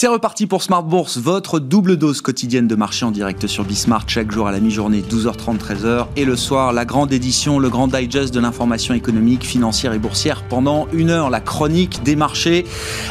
C'est reparti pour Smart Bourse, votre double dose quotidienne de marché en direct sur Bismart chaque jour à la mi-journée 12h30 13h et le soir la grande édition, le grand digest de l'information économique, financière et boursière pendant une heure, la chronique des marchés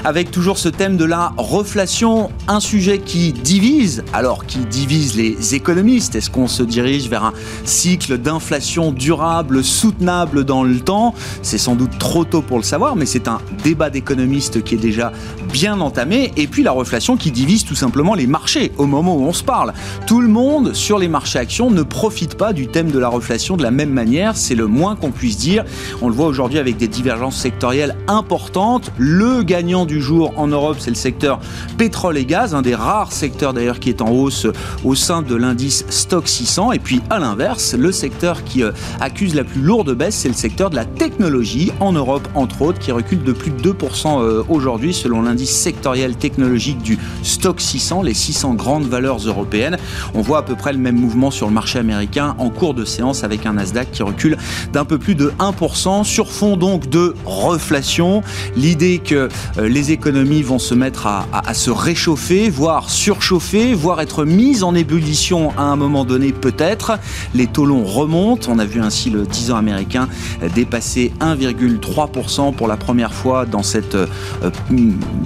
avec toujours ce thème de la reflation, un sujet qui divise, alors qui divise les économistes, est-ce qu'on se dirige vers un cycle d'inflation durable, soutenable dans le temps? C'est sans doute trop tôt pour le savoir, mais c'est un débat d'économistes qui est déjà bien entamé et puis la reflation qui divise tout simplement les marchés au moment où on se parle. Tout le monde sur les marchés actions ne profite pas du thème de la reflation de la même manière, c'est le moins qu'on puisse dire. On le voit aujourd'hui avec des divergences sectorielles importantes. Le gagnant du jour en Europe, c'est le secteur pétrole et gaz, un des rares secteurs d'ailleurs qui est en hausse au sein de l'indice Stock 600. Et puis à l'inverse, le secteur qui euh, accuse la plus lourde baisse, c'est le secteur de la technologie en Europe entre autres, qui recule de plus de 2% euh, aujourd'hui selon l'indice sectoriel technologie du stock 600, les 600 grandes valeurs européennes. On voit à peu près le même mouvement sur le marché américain en cours de séance avec un Nasdaq qui recule d'un peu plus de 1% sur fond donc de reflation. L'idée que euh, les économies vont se mettre à, à, se réchauffer, voire surchauffer, voire être mises en ébullition à un moment donné peut-être. Les taux longs remontent. On a vu ainsi le 10 ans américain dépasser 1,3% pour la première fois dans cette euh,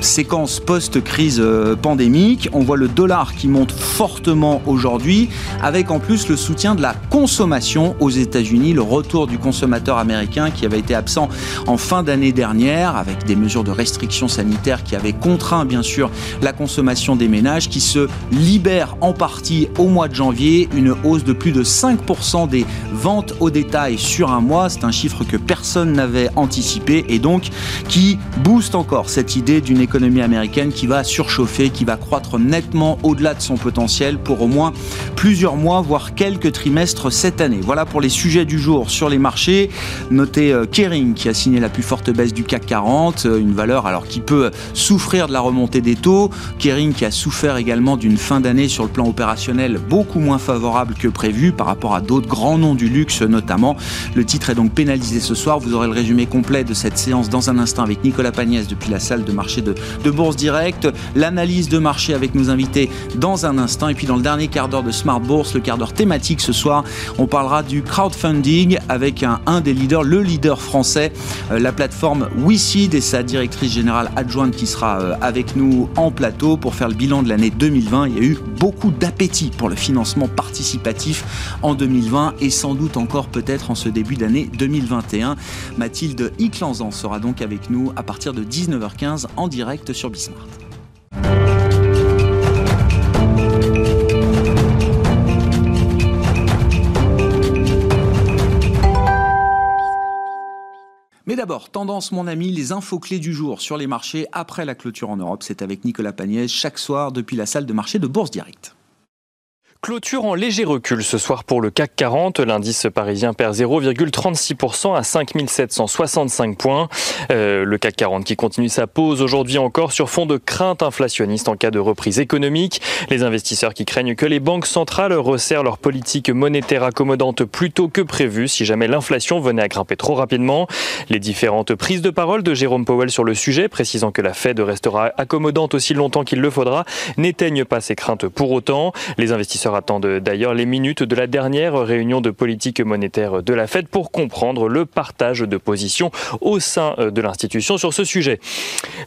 séquence post-crise euh, pandémique. On voit le dollar qui monte fortement aujourd'hui, avec en plus le soutien de la consommation aux États-Unis, le retour du consommateur américain qui avait été absent en fin d'année dernière, avec des mesures de restriction sanitaire qui avaient contraint bien sûr la consommation des ménages, qui se libère en partie au mois de janvier, une hausse de plus de 5% des ventes au détail sur un mois. C'est un chiffre que personne n'avait anticipé et donc qui booste encore cette idée d'une économie américaine qui va surchauffé qui va croître nettement au-delà de son potentiel pour au moins plusieurs mois, voire quelques trimestres cette année. Voilà pour les sujets du jour sur les marchés. Notez euh, Kering qui a signé la plus forte baisse du CAC 40, euh, une valeur alors qui peut souffrir de la remontée des taux. Kering qui a souffert également d'une fin d'année sur le plan opérationnel beaucoup moins favorable que prévu par rapport à d'autres grands noms du luxe notamment. Le titre est donc pénalisé ce soir. Vous aurez le résumé complet de cette séance dans un instant avec Nicolas Pagnès depuis la salle de marché de, de Bourse Direct l'analyse de marché avec nos invités dans un instant. Et puis dans le dernier quart d'heure de Smart Bourse, le quart d'heure thématique ce soir, on parlera du crowdfunding avec un, un des leaders, le leader français, euh, la plateforme WeSeed et sa directrice générale adjointe qui sera euh, avec nous en plateau pour faire le bilan de l'année 2020. Il y a eu beaucoup d'appétit pour le financement participatif en 2020 et sans doute encore peut-être en ce début d'année 2021. Mathilde Iclanzan sera donc avec nous à partir de 19h15 en direct sur Bismart. Mais d'abord, tendance mon ami, les infos clés du jour sur les marchés après la clôture en Europe. C'est avec Nicolas Pagnès chaque soir depuis la salle de marché de Bourse Direct. Clôture en léger recul ce soir pour le CAC 40. L'indice parisien perd 0,36% à 5765 points. Euh, le CAC 40 qui continue sa pause aujourd'hui encore sur fond de crainte inflationniste en cas de reprise économique. Les investisseurs qui craignent que les banques centrales resserrent leur politique monétaire accommodante plus tôt que prévu si jamais l'inflation venait à grimper trop rapidement. Les différentes prises de parole de Jérôme Powell sur le sujet, précisant que la Fed restera accommodante aussi longtemps qu'il le faudra, n'éteignent pas ces craintes pour autant. Les investisseurs attendent d'ailleurs les minutes de la dernière réunion de politique monétaire de la Fed pour comprendre le partage de positions au sein de l'institution sur ce sujet.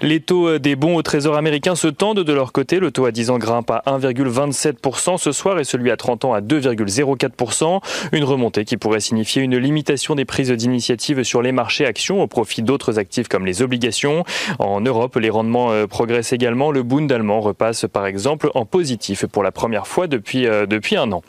Les taux des bons au trésor américain se tendent de leur côté. Le taux à 10 ans grimpe à 1,27% ce soir et celui à 30 ans à 2,04%. Une remontée qui pourrait signifier une limitation des prises d'initiative sur les marchés actions au profit d'autres actifs comme les obligations. En Europe, les rendements euh, progressent également. Le Bund allemand repasse par exemple en positif pour la première fois depuis euh, depuis un an.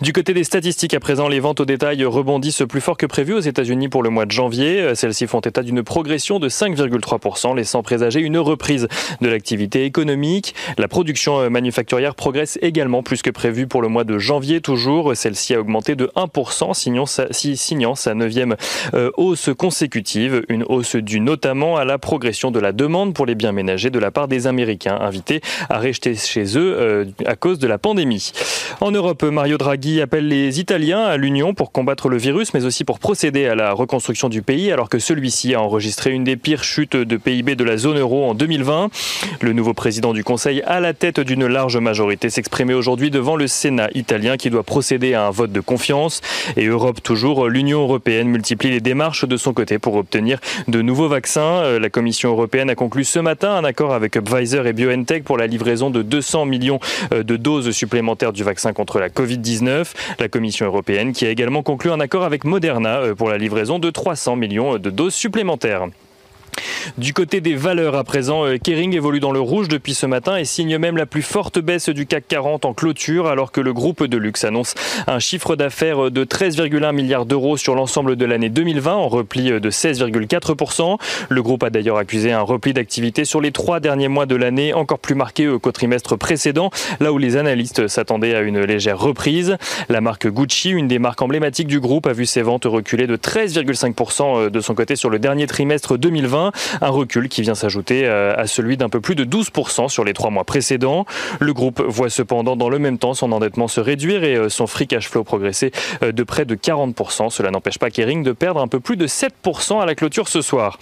Du côté des statistiques, à présent, les ventes au détail rebondissent plus fort que prévu aux États-Unis pour le mois de janvier. Celles-ci font état d'une progression de 5,3%, laissant présager une reprise de l'activité économique. La production manufacturière progresse également plus que prévu pour le mois de janvier toujours. Celle-ci a augmenté de 1%, signant sa, signant sa neuvième euh, hausse consécutive. Une hausse due notamment à la progression de la demande pour les biens ménagers de la part des Américains invités à rester chez eux euh, à cause de la pandémie. En Europe, Mario Draghi appelle les Italiens à l'Union pour combattre le virus, mais aussi pour procéder à la reconstruction du pays, alors que celui-ci a enregistré une des pires chutes de PIB de la zone euro en 2020. Le nouveau président du Conseil, à la tête d'une large majorité, s'exprimait aujourd'hui devant le Sénat italien qui doit procéder à un vote de confiance. Et Europe toujours, l'Union européenne multiplie les démarches de son côté pour obtenir de nouveaux vaccins. Euh, la Commission européenne a conclu ce matin un accord avec Pfizer et BioNTech pour la livraison de 200 millions euh, de doses supplémentaires du vaccin contre la Covid. 19 La Commission européenne qui a également conclu un accord avec Moderna euh, pour la livraison de 300 millions de doses supplémentaires. Du côté des valeurs à présent, euh, Kering évolue dans le rouge depuis ce matin et signe même la plus forte baisse du CAC 40 en clôture alors que le groupe de luxe annonce un chiffre d'affaires de 13,1 milliards d'euros sur l'ensemble de l'année 2020 en repli de 16,4%. Le groupe a d'ailleurs accusé un repli d'activité sur les trois derniers mois de l'année encore plus marqué qu'au trimestre précédent là où les analystes s'attendaient à une légère reprise. La marque Gucci, une des marques emblématiques du groupe, a vu ses ventes reculer de 13,5% de son côté sur le dernier trimestre 2020 un recul qui vient s'ajouter euh, à celui d'un peu plus de 12% sur les trois mois précédents. Le groupe voit cependant dans le même temps son endettement se réduire et euh, son free cash flow progresser euh, de près de 40%. Cela n'empêche pas Kering de perdre un peu plus de 7% à la clôture ce soir.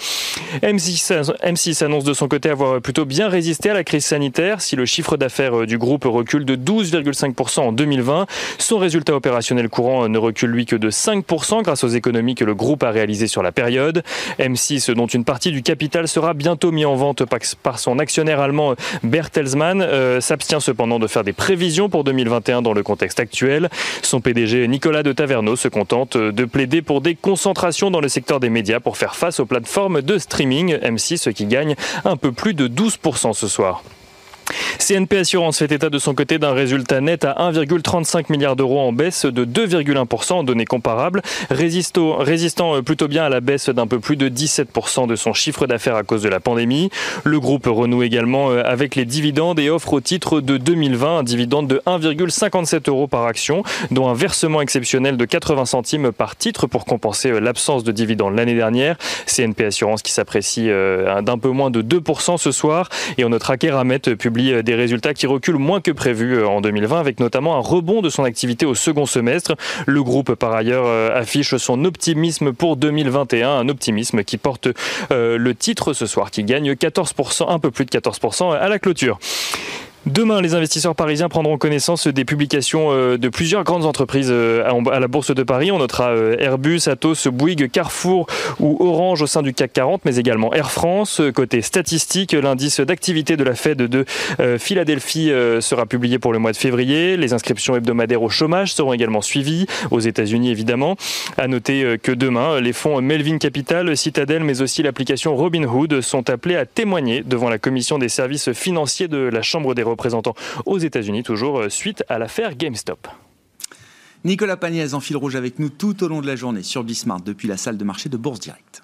M6, annonce de son côté avoir plutôt bien résisté à la crise sanitaire. Si le chiffre d'affaires du groupe recule de 12,5% en 2020, son résultat opérationnel courant ne recule lui que de 5% grâce aux économies que le groupe a réalisées sur la période. M6, dont une partie du capital sera bientôt mis en vente par son actionnaire allemand Bertelsmann, euh, s'abstient cependant de faire des prévisions pour 2021 dans le contexte actuel. Son PDG Nicolas de Taverneau se contente de plaider pour des concentrations dans le secteur des médias pour faire face aux plateformes de streaming M6 qui gagne un peu plus de 12% ce soir. CNP Assurance fait état de son côté d'un résultat net à 1,35 milliard d'euros en baisse de 2,1% en données comparables, résistant, résistant plutôt bien à la baisse d'un peu plus de 17% de son chiffre d'affaires à cause de la pandémie. Le groupe renoue également euh, avec les dividendes et offre au titre de 2020 un dividende de 1,57 euros par action, dont un versement exceptionnel de 80 centimes par titre pour compenser euh, l'absence de dividendes l'année dernière. CNP Assurance qui s'apprécie euh, d'un peu moins de 2% ce soir. Et on notera qu'Eramet publie des résultats qui reculent moins que prévu euh, en 2020, avec notamment un rebond de son activité au second semestre. Le groupe, par ailleurs, euh, affiche son optimisme pour 2021, un optimisme qui porte euh, le titre ce soir, qui gagne 14%, un peu plus de 14% à la clôture. Demain, les investisseurs parisiens prendront connaissance des publications euh, de plusieurs grandes entreprises euh, à la Bourse de Paris. On notera euh, Airbus, Atos, Bouygues, Carrefour ou Orange au sein du CAC 40, mais également Air France. Côté statistique, l'indice d'activité de la Fed de Philadelphie sera publié pour le mois de février. Les inscriptions hebdomadaires au chômage seront également suivies, aux États-Unis évidemment. À noter que demain, les fonds Melvin Capital, Citadel, mais aussi l'application Robinhood sont appelés à témoigner devant la commission des services financiers de la Chambre des aux États-Unis, toujours euh, suite à l'affaire GameStop. Nicolas Pagnès en fil rouge avec nous tout au long de la journée sur Bismart depuis la salle de marché de Bourse Direct.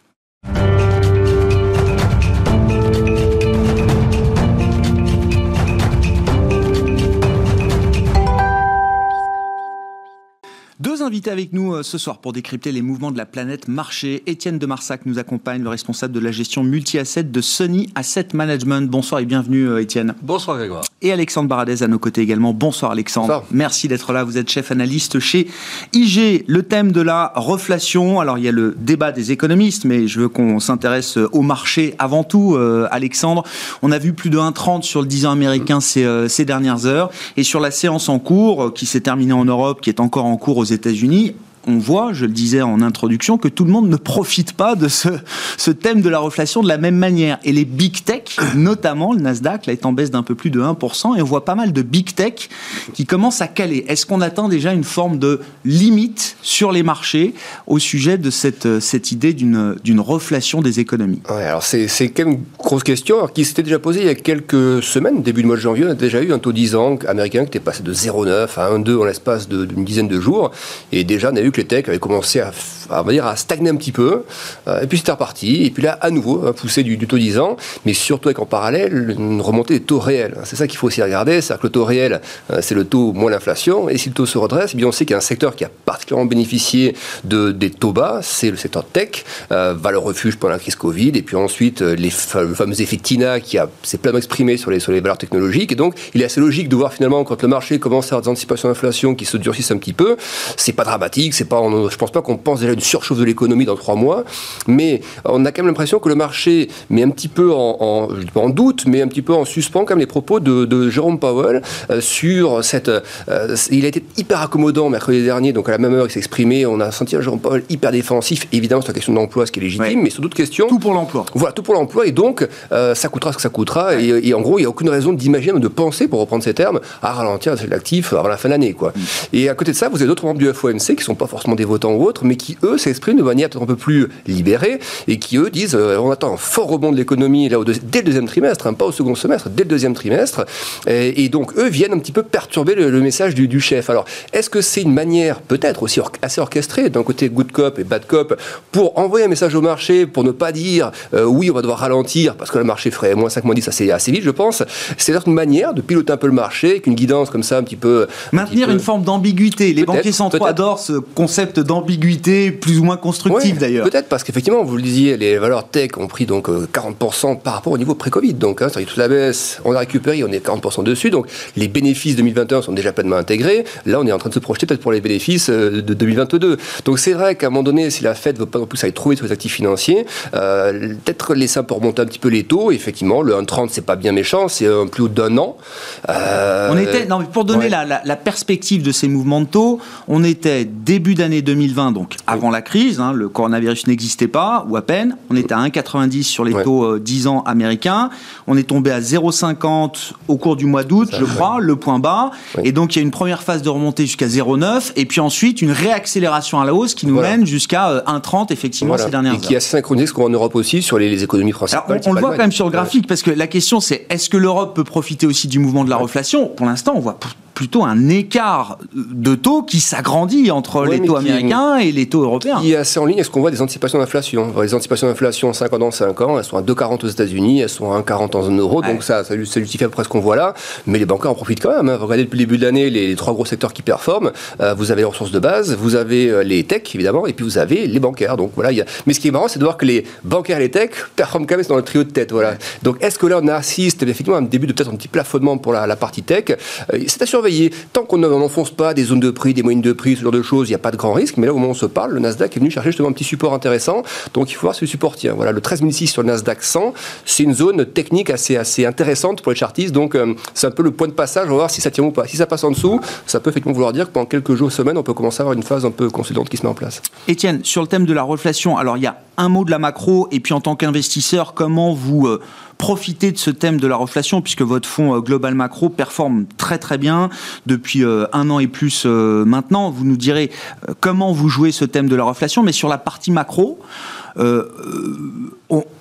Deux invités avec nous euh, ce soir pour décrypter les mouvements de la planète marché. Étienne de Marsac nous accompagne, le responsable de la gestion multi-asset de Sony Asset Management. Bonsoir et bienvenue euh, Étienne. Bonsoir Grégoire. Et Alexandre Baradez à nos côtés également. Bonsoir Alexandre. Bonsoir. Merci d'être là. Vous êtes chef analyste chez IG. Le thème de la reflation. Alors il y a le débat des économistes, mais je veux qu'on s'intéresse euh, au marché avant tout. Alexandre, on a vu plus de 1,30 sur le 10 ans américain ces, ces dernières heures. Et sur la séance en cours, qui s'est terminée en Europe, qui est encore en cours aux États-Unis, on voit, je le disais en introduction, que tout le monde ne profite pas de ce, ce thème de la reflation de la même manière. Et les big tech, notamment le Nasdaq, là est en baisse d'un peu plus de 1%, et on voit pas mal de big tech qui commencent à caler. Est-ce qu'on atteint déjà une forme de limite sur les marchés au sujet de cette, cette idée d'une reflation des économies? Ouais, alors c'est quand même une grosse question alors, qui s'était déjà posée il y a quelques semaines, début du mois de janvier, on a déjà eu un taux 10 ans américain qui était passé de 0,9 à 1,2 en l'espace d'une dizaine de jours, et déjà on a les techs avaient commencé à, va dire, à stagner un petit peu, euh, et puis c'était reparti, et puis là à nouveau, hein, poussé du, taux 10 ans, mais surtout avec en parallèle une remontée des taux réels. C'est ça qu'il faut aussi regarder, c'est-à-dire que le taux réel, euh, c'est le taux moins l'inflation, et si le taux se redresse, eh bien on sait qu'il y a un secteur qui a particulièrement bénéficié de, des taux bas, c'est le secteur tech, valeur refuge pendant la crise Covid, et puis ensuite les le fameux effet TINA qui s'est pleinement exprimé sur les, sur les valeurs technologiques, et donc il est assez logique de voir finalement quand le marché commence à avoir des anticipations d'inflation qui se durcissent un petit peu, c'est pas dramatique, c'est pas, je pense pas qu'on pense déjà une surchauffe de l'économie dans trois mois, mais on a quand même l'impression que le marché met un petit peu en, je dis pas en doute, mais un petit peu en suspens comme les propos de, de Jérôme Powell euh, sur cette. Euh, il a été hyper accommodant mercredi dernier, donc à la même heure il exprimé, on a senti un Jérôme Powell hyper défensif, évidemment sur la question de l'emploi, ce qui est légitime, mais sur d'autres questions. Tout pour l'emploi. Voilà, tout pour l'emploi, et donc euh, ça coûtera ce que ça coûtera, et, en gros il n'y a aucune raison d'imaginer, de penser, pour reprendre ces termes, à ralentir l'actif avant la fin de l'année. Quoi. Mm. Et à côté de ça, vous avez d'autres membres du FOMC qui ne sont pas forcément des votants ou autres, mais qui eux s'expriment de manière peut-être un peu plus libérée et qui eux disent euh, on attend un fort rebond de l'économie là, dès le deuxième trimestre, hein, pas au second semestre, dès le deuxième trimestre. Et, donc eux viennent un petit peu perturber le, message du, chef. Alors est-ce que c'est une manière peut-être aussi assez orchestrée d'un côté good cop et bad cop pour envoyer un message au marché, pour ne pas dire euh, oui on va devoir ralentir parce que le marché ferait moins 5, moins 10 assez, assez vite je pense. C'est une manière de piloter un peu le marché avec une guidance comme ça un petit peu... Maintenir une forme d'ambiguïté. Les banquiers centraux adorent ce concept d'ambiguïté plus ou moins constructive d'ailleurs. Peut-être parce qu'effectivement, vous le disiez, les valeurs tech ont pris donc 40% euh, par rapport au niveau pré-Covid. Donc, hein, ça toute la baisse, on a récupéré, on est 40% dessus. Donc, les bénéfices 2021 sont déjà pleinement intégrés. Là, on est en train de se projeter peut-être pour les bénéfices euh, de 2022. Donc, c'est vrai qu'à un moment donné, si la Fed ne veut pas non plus aller trouver sur les actifs financiers, euh, peut-être laisser un peu remonter un petit peu les taux. Effectivement, le 1,30, c'est pas bien méchant, c'est un plus haut d'un an. on était, non, mais pour donner la, la, perspective de ces mouvements de taux, on était début d'année 2020, donc avant la crise, hein, le coronavirus n'existait pas, ou à peine. On était à 1,90 sur les taux 10 euh, ans américains. On est tombé à 0,50 au cours du mois d'août, je crois, le point bas. Et donc, il y a une première phase de remontée jusqu'à 0,9, et puis ensuite une réaccélération à la hausse qui nous mène jusqu'à 1,30 euh, effectivement ces dernières années. Et qui a synchronisé ce qu'on en Europe aussi sur les, économies. Alors, on, le voit quand même sur le graphique, parce que la question c'est est-ce que l'Europe peut profiter aussi du mouvement de la reflation? Pour l'instant, on voit plutôt un écart de taux qui s'agrandit entre les taux américains et les taux européens. Qui est assez en ligne est ce qu'on voit des anticipations d'inflation? Les anticipations d'inflation 5 ans dans 5 ans, elles sont à 2,40 aux États-Unis, elles sont à 1,40 en zone euro, donc ça, ça, justifie à peu près ce qu'on voit là. Mais les banquiers en profitent quand même. Hein. Regardez depuis le début de l'année les, trois gros secteurs qui performent. Euh, vous avez les ressources de base, vous avez euh, les techs évidemment, et puis vous avez les bancaires. Donc voilà. Y a... Mais ce qui est marrant, c'est de voir que les bancaires et les techs performent quand même dans le trio de tête. Voilà. Donc est-ce que là on assiste effectivement à un début de peut-être un petit plafonnement pour la, la partie tech? Euh, C'est à surveiller. Tant qu'on on n'enfonce pas des zones de prix, des moyennes de prix, ce genre de choses, il n'y a pas de grand risque. Mais là, au moment où on se parle, le Nasdaq est venu chercher justement un petit support intéressant. Donc il faut voir le support tient. Voilà, le 13006 sur le Nasdaq 100, c'est une zone technique assez, assez intéressante pour les chartistes. Donc euh, c'est un peu le point de passage. On va voir si ça tient ou pas. Si ça passe en dessous, ça peut effectivement vouloir dire que pendant quelques jours, semaines, on peut commencer à avoir une phase un peu consolidante qui se met en place. Étienne, sur le thème de la reflation, alors il y a un mot de la macro et puis en tant qu'investisseur, comment vous euh, profitez de ce thème de la reflation puisque votre fonds euh, Global Macro performe très très bien depuis euh, un an et plus maintenant. Vous nous direz comment vous jouez ce thème de la reflation, mais sur la partie macro, euh,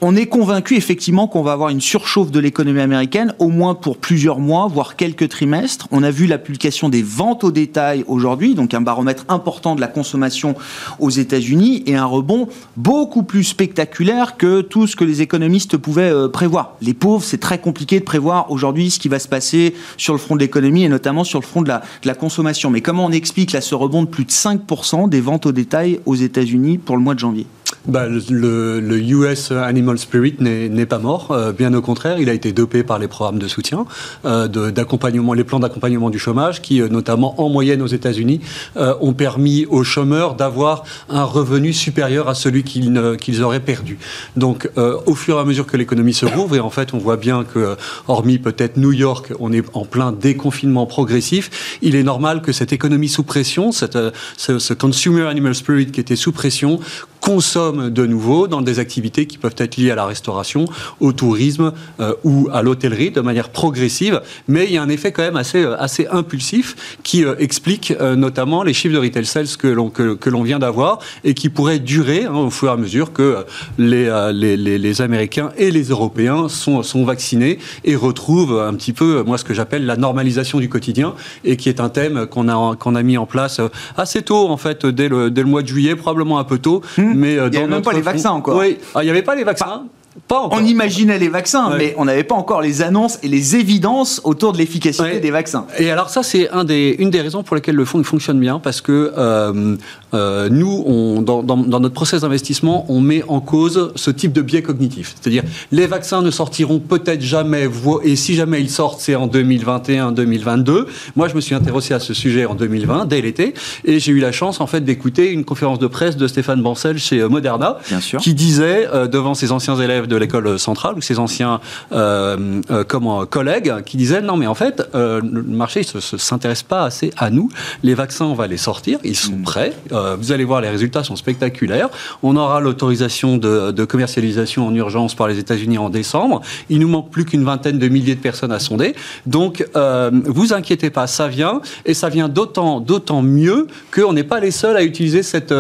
on, est convaincu effectivement qu'on va avoir une surchauffe de l'économie américaine, au moins pour plusieurs mois, voire quelques trimestres. On a vu la publication des ventes au détail aujourd'hui, donc un baromètre important de la consommation aux États-Unis, et un rebond beaucoup plus spectaculaire que tout ce que les économistes pouvaient euh, prévoir. Les pauvres, c'est très compliqué de prévoir aujourd'hui ce qui va se passer sur le front de l'économie et notamment sur le front de la, de la consommation. Mais comment on explique là ce rebond de plus de 5% des ventes au détail aux États-Unis pour le mois de janvier? Bah, le, le, US Animal Spirit n'est pas mort, euh, bien au contraire, il a été dopé par les programmes de soutien, euh, d'accompagnement, les plans d'accompagnement du chômage, qui euh, notamment en moyenne aux États-Unis euh, ont permis aux chômeurs d'avoir un revenu supérieur à celui qu'ils auraient perdu. Donc, euh, au fur et à mesure que l'économie se rouvre, et en fait, on voit bien que, hormis peut-être New York, on est en plein déconfinement progressif, il est normal que cette économie sous pression, cette, ce, ce consumer animal spirit qui était sous pression, consomment de nouveau dans des activités qui peuvent être liées à la restauration, au tourisme euh, ou à l'hôtellerie de manière progressive. Mais il y a un effet quand même assez, euh, assez impulsif qui euh, explique notamment les chiffres de retail sales que l'on que, que vient d'avoir et qui pourraient durer hein, au fur et à mesure que les, les, les, les, Américains et les Européens sont, sont vaccinés et retrouvent un petit peu, moi, ce que j'appelle la normalisation du quotidien et qui est un thème qu'on a, qu'on a mis en place assez tôt, en fait, dès le, dès le mois de juillet, probablement un peu tôt. Mmh. Mais euh, il n'y avait même pas les vaccins encore. Oui, ah, il n'y avait pas les vaccins? Pas on imaginait les vaccins, ouais. mais on n'avait pas encore les annonces et les évidences autour de l'efficacité ouais. des vaccins. Et alors ça, c'est un des, une des raisons pour lesquelles le fonds fonctionne bien, parce que euh, euh, nous, on, dans, dans, dans, notre process d'investissement, on met en cause ce type de biais cognitif. C'est-à-dire, les vaccins ne sortiront peut-être jamais, et si jamais ils sortent, c'est en 2021-2022. Moi, je me suis intéressé à ce sujet en 2020, dès l'été, et j'ai eu la chance, en fait, d'écouter une conférence de presse de Stéphane Bancel chez Moderna, qui disait, euh, devant ses anciens élèves de l'école centrale ou ses anciens euh, euh, comment, collègues qui disaient non mais en fait euh, le marché ne s'intéresse pas assez à nous. Les vaccins on va les sortir. Ils sont mmh. prêts. Vous allez voir les résultats sont spectaculaires. On aura l'autorisation de, de, commercialisation en urgence par les États-Unis en décembre. Il nous manque plus qu'une vingtaine de milliers de personnes à sonder. Donc vous inquiétez pas ça vient. Et ça vient d'autant d'autant mieux qu'on n'est pas les seuls à utiliser cette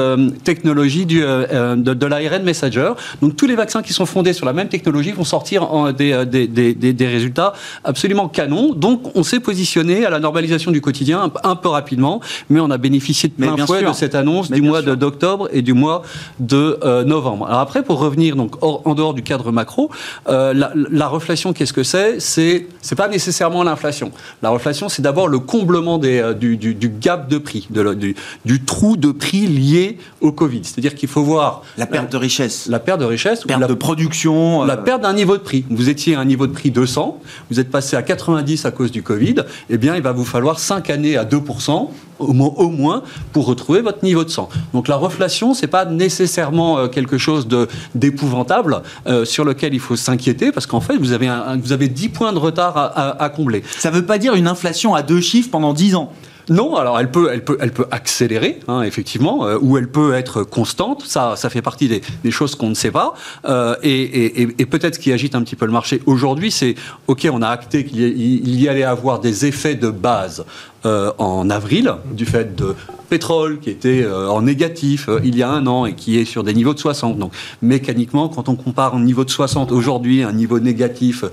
technologie du, de, de l'ARN messenger. Donc tous les vaccins qui sont fondés sur la même technologie vont sortir en des, des, des, des, résultats absolument canons. Donc, on s'est positionné à la normalisation du quotidien un, un, peu rapidement, mais on a bénéficié de plein fouet de cette annonce mais du mois d'octobre et du mois de euh, novembre. Alors après, pour revenir donc hors, en dehors du cadre macro, euh, la, la, reflation, qu'est-ce que c'est? C'est c'est pas nécessairement l'inflation. La reflation, c'est d'abord le comblement des, euh, du, du, du, gap de prix, de, du, du, trou de prix lié au Covid. C'est-à-dire qu'il faut voir la perte de richesse, la perte de richesse, perte la, de production, la perte d'un niveau de prix. Vous étiez à un niveau de prix 200, vous êtes passé à 90 à cause du Covid, eh bien, il va vous falloir 5 années à 2%, au moins, pour retrouver votre niveau de 100. Donc la reflation, c'est pas nécessairement euh, quelque chose d'épouvantable euh, sur lequel il faut s'inquiéter, parce qu'en fait, vous avez, un, vous avez 10 points de retard à, à, à combler. Ça ne veut pas dire une inflation à deux chiffres pendant 10 ans non, alors elle peut, elle peut, elle peut accélérer, hein, effectivement, euh, ou elle peut être constante. Ça, ça fait partie des, choses qu'on ne sait pas. Euh, et, peut-être ce qui agite un petit peu le marché aujourd'hui, c'est ok, on a acté qu'il y, allait avoir des effets de base euh, en avril du fait de pétrole qui était euh, en négatif il y a un an et qui est sur des niveaux de 60. Donc mécaniquement, quand on compare un niveau de 60 aujourd'hui à un niveau négatif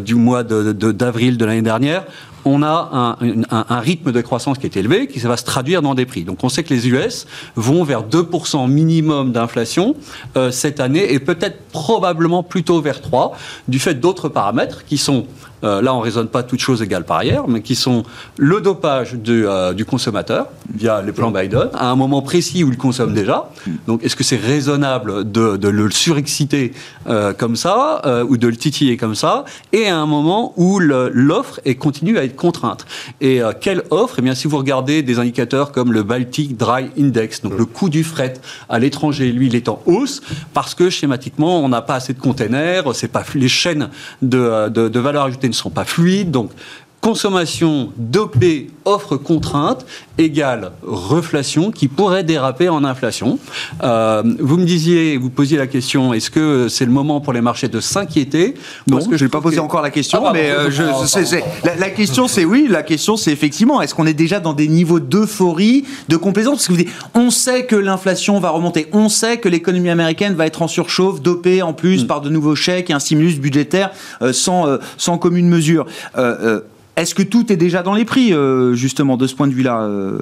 du mois d'avril de l'année dernière, on a un, rythme de croissance qui est élevé, qui va se traduire dans des prix. Donc on sait que les US vont vers 2% minimum d'inflation euh, cette année et peut-être probablement plutôt vers 3, du fait d'autres paramètres qui sont euh, là on ne raisonne pas toutes choses égales par ailleurs, mais qui sont le dopage euh, du, consommateur via les plans Biden, à un moment précis où il consomme déjà. Donc est-ce que c'est raisonnable de, le surexciter comme ça, ou de le titiller comme ça, et à un moment où l'offre continue à être contrainte. Et euh, quelle offre? Eh bien si vous regardez des indicateurs comme le Baltic Dry Index, donc le coût du fret à l'étranger, lui il est en hausse, parce que schématiquement on n'a pas assez de containers, c'est pas les chaînes de, de, de valeur ajoutée ne sont pas fluides, donc consommation dopée, offre contrainte, égale reflation qui pourrait déraper en inflation. Euh, vous me disiez, vous posiez la question, est-ce que c'est le moment pour les marchés de s'inquiéter? Non, que je n'ai pas posé que... encore la question, ah, mais euh, je, c est, c est, la, la, question c'est oui, la question c'est effectivement, est-ce qu'on est déjà dans des niveaux d'euphorie, de complaisance? Parce que vous dites, on sait que l'inflation va remonter, on sait que l'économie américaine va être en surchauffe, dopée en plus mm. par de nouveaux chèques et un stimulus budgétaire euh, sans, sans commune mesure Est-ce que tout est déjà dans les prix, euh, justement, de ce point de vue-là, euh,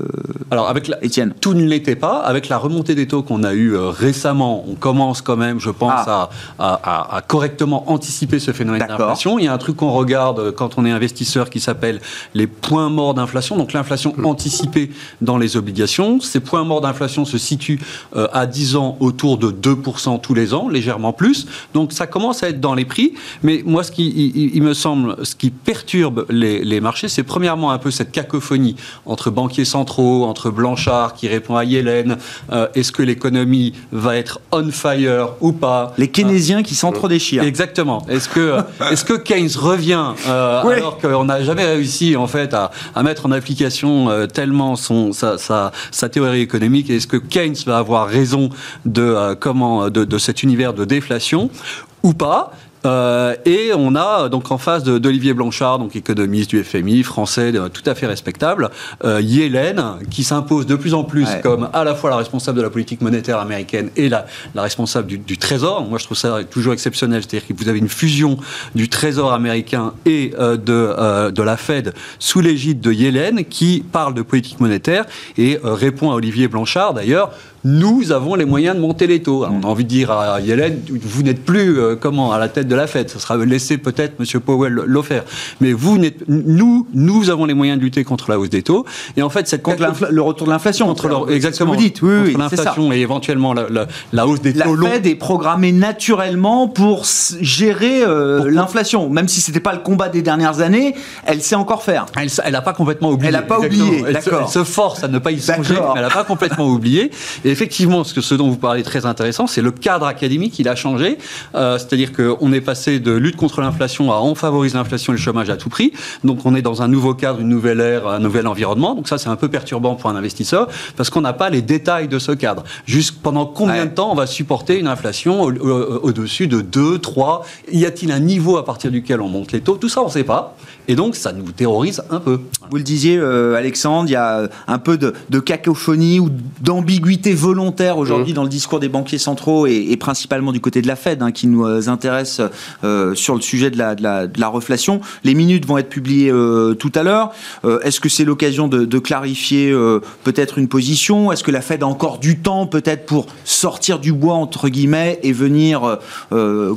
Alors, avec la, Étienne? Tout ne l'était pas. Avec la remontée des taux qu'on a eue euh, récemment, on commence quand même, je pense, Ah. à, à- à- à correctement anticiper ce phénomène d'inflation. Il y a un truc qu'on regarde quand on est investisseur qui s'appelle les points morts d'inflation, donc l'inflation anticipée dans les obligations. Ces points morts d'inflation se situent euh, à 10 ans autour de 2% tous les ans, légèrement plus. Donc ça commence à être dans les prix. Mais moi, ce qui il, il- il me semble, ce qui perturbe les, les marchés, c'est premièrement un peu cette cacophonie entre banquiers centraux, entre Blanchard qui répond à Yellen. euh, Est-ce que l'économie va être on fire ou pas Les keynésiens qui s'entre-déchirent. Exactement. Est-ce que, est-ce que Keynes revient euh, alors qu'on n'a jamais réussi en fait à, à mettre en application euh, tellement son, sa, sa, sa théorie économique? Est-ce que Keynes va avoir raison de, euh, comment, de, de cet univers de déflation ou pas? Euh, et on a donc en face d'Olivier Blanchard, donc économiste du FMI, français, euh, tout à fait respectable, euh, Yellen, qui s'impose de plus en plus Ouais. comme à la fois la responsable de la politique monétaire américaine et la, la responsable du, du Trésor. Moi, je trouve ça toujours exceptionnel. C'est-à-dire que vous avez une fusion du Trésor américain et de, de la Fed sous l'égide de Yellen, qui parle de politique monétaire et répond à Olivier Blanchard, d'ailleurs. Nous avons les moyens de monter les taux. Alors, on a envie de dire à Yellen, vous n'êtes plus euh, comment à la tête de la Fed. Ça sera laissé peut-être M. Powell le faire. Mais vous nous, nous avons les moyens de lutter contre la hausse des taux. Et en fait, cette Contre le retour de l'inflation. contre ce que exactement vous dites, oui, contre oui, l'inflation et éventuellement la, la- la hausse des La taux longs. Fed est programmée naturellement pour gérer euh, l'inflation. Même si c'était pas le combat des dernières années, elle sait encore faire. Elle, elle a pas complètement oublié. Elle a pas Exactement. oublié, Elle se- d'accord. Elle se force à ne pas y songer, mais elle n'a pas complètement oublié. Et effectivement, ce, que, ce dont vous parlez est très intéressant, c'est le cadre académique, il a changé. Euh, C'est-à-dire qu'on est passé de lutte contre l'inflation à on favorise l'inflation et le chômage à tout prix. Donc on est dans un nouveau cadre, une nouvelle ère, un nouvel environnement. Donc ça, c'est un peu perturbant pour un investisseur parce qu'on n'a pas les détails de ce cadre. Juste pendant combien Ouais. de temps on va supporter une inflation au- au- au-dessus de 2, 3 Y a-t-il un niveau à partir duquel on monte les taux? Tout ça, on ne sait pas. Et donc, ça nous terrorise un peu. Vous le disiez, euh, Alexandre, il y a un peu de, de cacophonie ou d'ambiguïté volontaire aujourd'hui dans le discours des banquiers centraux et, et principalement du côté de la Fed, hein, qui nous euh, intéresse euh, sur le sujet de la, de, la, de la reflation. Les minutes vont être publiées euh, tout à l'heure. Est-ce que c'est l'occasion de, de clarifier peut-être une position? Est-ce que la Fed a encore du temps peut-être pour sortir du bois entre guillemets et venir,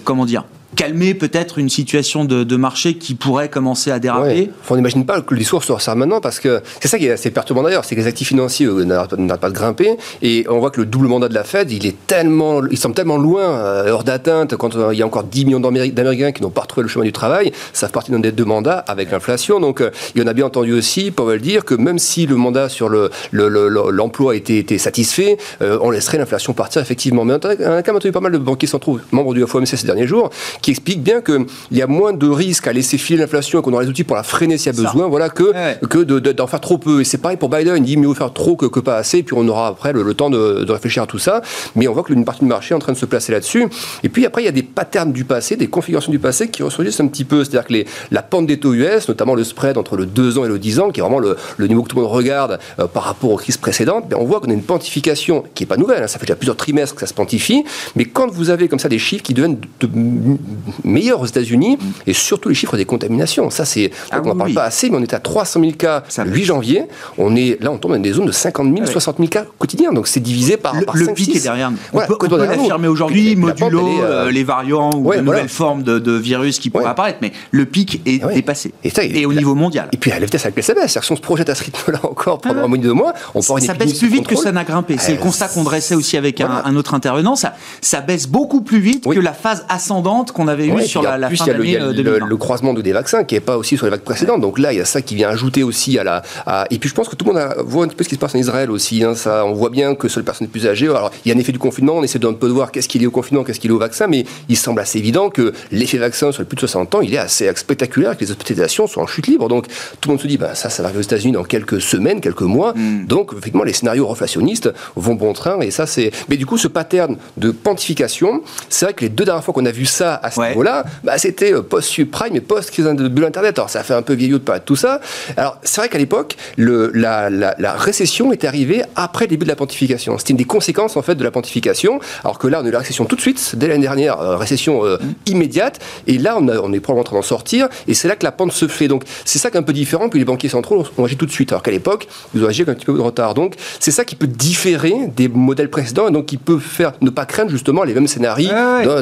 comment dire, calmer peut-être une situation de, de marché qui pourrait commencer à déraper on n'imagine pas que le discours se resserre maintenant parce que c'est ça qui est assez perturbant d'ailleurs, c'est que les actifs financiers euh, n'arrêtent pas, de grimper et on voit que le double mandat de la Fed, il est tellement, il semble tellement loin, euh, hors d'atteinte, quand euh, il y a encore 10 millions d'Améri- d'Américains qui n'ont pas retrouvé le chemin du travail, ça fait partie d'un des deux mandats avec l'inflation. Donc, euh, et on a bien entendu aussi Powell dire que même si le mandat sur le, le- le- le- l'emploi était, était satisfait, on laisserait l'inflation partir effectivement. Mais on a on a quand même entendu pas mal de banquiers centraux, membres du FOMC ces derniers jours, qui expliquent bien qu'il y a moins de risques à laisser filer l'inflation et qu'on aura les outils pour la freiner s'il y a Ça. besoin, voilà, que, Ouais. que de- de- d'en faire trop peu. Et c'est pareil pour Biden, il dit mieux faire trop que, que pas assez, puis on aura après le, le temps de, de réfléchir à tout ça. Mais on voit que une partie du marché est en train de se placer là-dessus. Et puis après, il y a des patterns du passé, des configurations du passé qui ressurgissent un petit peu. C'est-à-dire que les, la pente des taux US, notamment le spread entre le 2 ans et le 10 ans, qui est vraiment le, le niveau que tout le monde regarde euh, par rapport aux crises précédentes, ben, on voit qu'on a une pontification qui n'est pas nouvelle, hein, ça fait déjà plusieurs trimestres que ça se pontifie, mais quand vous avez comme ça des chiffres qui deviennent de, de meilleurs aux États-Unis, et surtout les chiffres des contaminations, ça c'est, Ah on n'en oui, parle oui. pas assez, mais on est à 300 000 cas Ça le 8 janvier, on est, là on tombe dans des zones de 50 000, Ah oui. 60 000 cas quotidiens, donc c'est divisé par, le, par le 5, pic 6. est derrière nous. Voilà, on peut, peut l'affirmer aujourd'hui, modulo elle est, euh, euh, les variants ou ouais, de voilà. nouvelles formes de, de virus qui pourraient Ouais. apparaître, mais le pic est Ouais. dépassé. Et ça, Et au la- niveau mondial. Et puis à la vitesse avec CBS, c'est-à-dire que si on se projette à ce rythme-là encore pendant Ah ouais. un mois ou deux mois, on Ça, ça baisse plus vite que ça n'a grimpé. C'est Euh, le constat qu'on dressait aussi avec un- autre intervenant. Ça, ça baisse beaucoup plus vite que la phase ascendante qu'on avait Ouais, et sur la, la plus, fin le- d'année euh, le, 2020. le croisement de- des vaccins qui n'est pas aussi sur les vagues précédentes. Donc là, il y a ça qui vient ajouter aussi à la. à- Et puis je pense que tout le monde a- voit un petit peu ce qui se passe en Israël aussi. hein. Ça, on voit bien que sur les personnes plus âgées, alors il y a un effet du confinement, on essaie d'un peu de voir qu'est-ce qu'il est au confinement, qu'est-ce qu'il est au vaccin, mais il semble assez évident que l'effet vaccin sur les plus de 60 ans, il est assez spectaculaire, que les hospitalisations sont en chute libre. Donc tout le monde se dit, ben, ça, ça va arriver aux États-Unis dans quelques semaines, quelques mois. Mm. Donc effectivement, les scénarios reflationnistes vont bon train. Et ça, c'est. Mais du coup, ce pattern de pontification, c'est vrai que les deux dernières fois qu'on a vu ça à ce niveau-là, bah, c'était post-subprime et post-crise de bulle Internet. Alors, ça fait un peu vieillot de parler de tout ça. Alors, c'est vrai qu'à l'époque, la, la, la, récession est arrivée après le début de la pontification. C'était une des conséquences, en fait, de la pontification. Alors que là, on a eu la récession tout de suite, dès l'année dernière, récession immédiate. Et là, on, on est probablement en train d'en sortir. Et c'est là que la pente se fait. Donc, c'est ça qui est un peu différent. Puis les banquiers centraux ont agi tout de suite. Alors qu'à l'époque, ils ont agi avec un petit peu de retard. Donc, c'est ça qui peut différer des modèles précédents et donc qui peut faire ne pas craindre justement les mêmes scénarios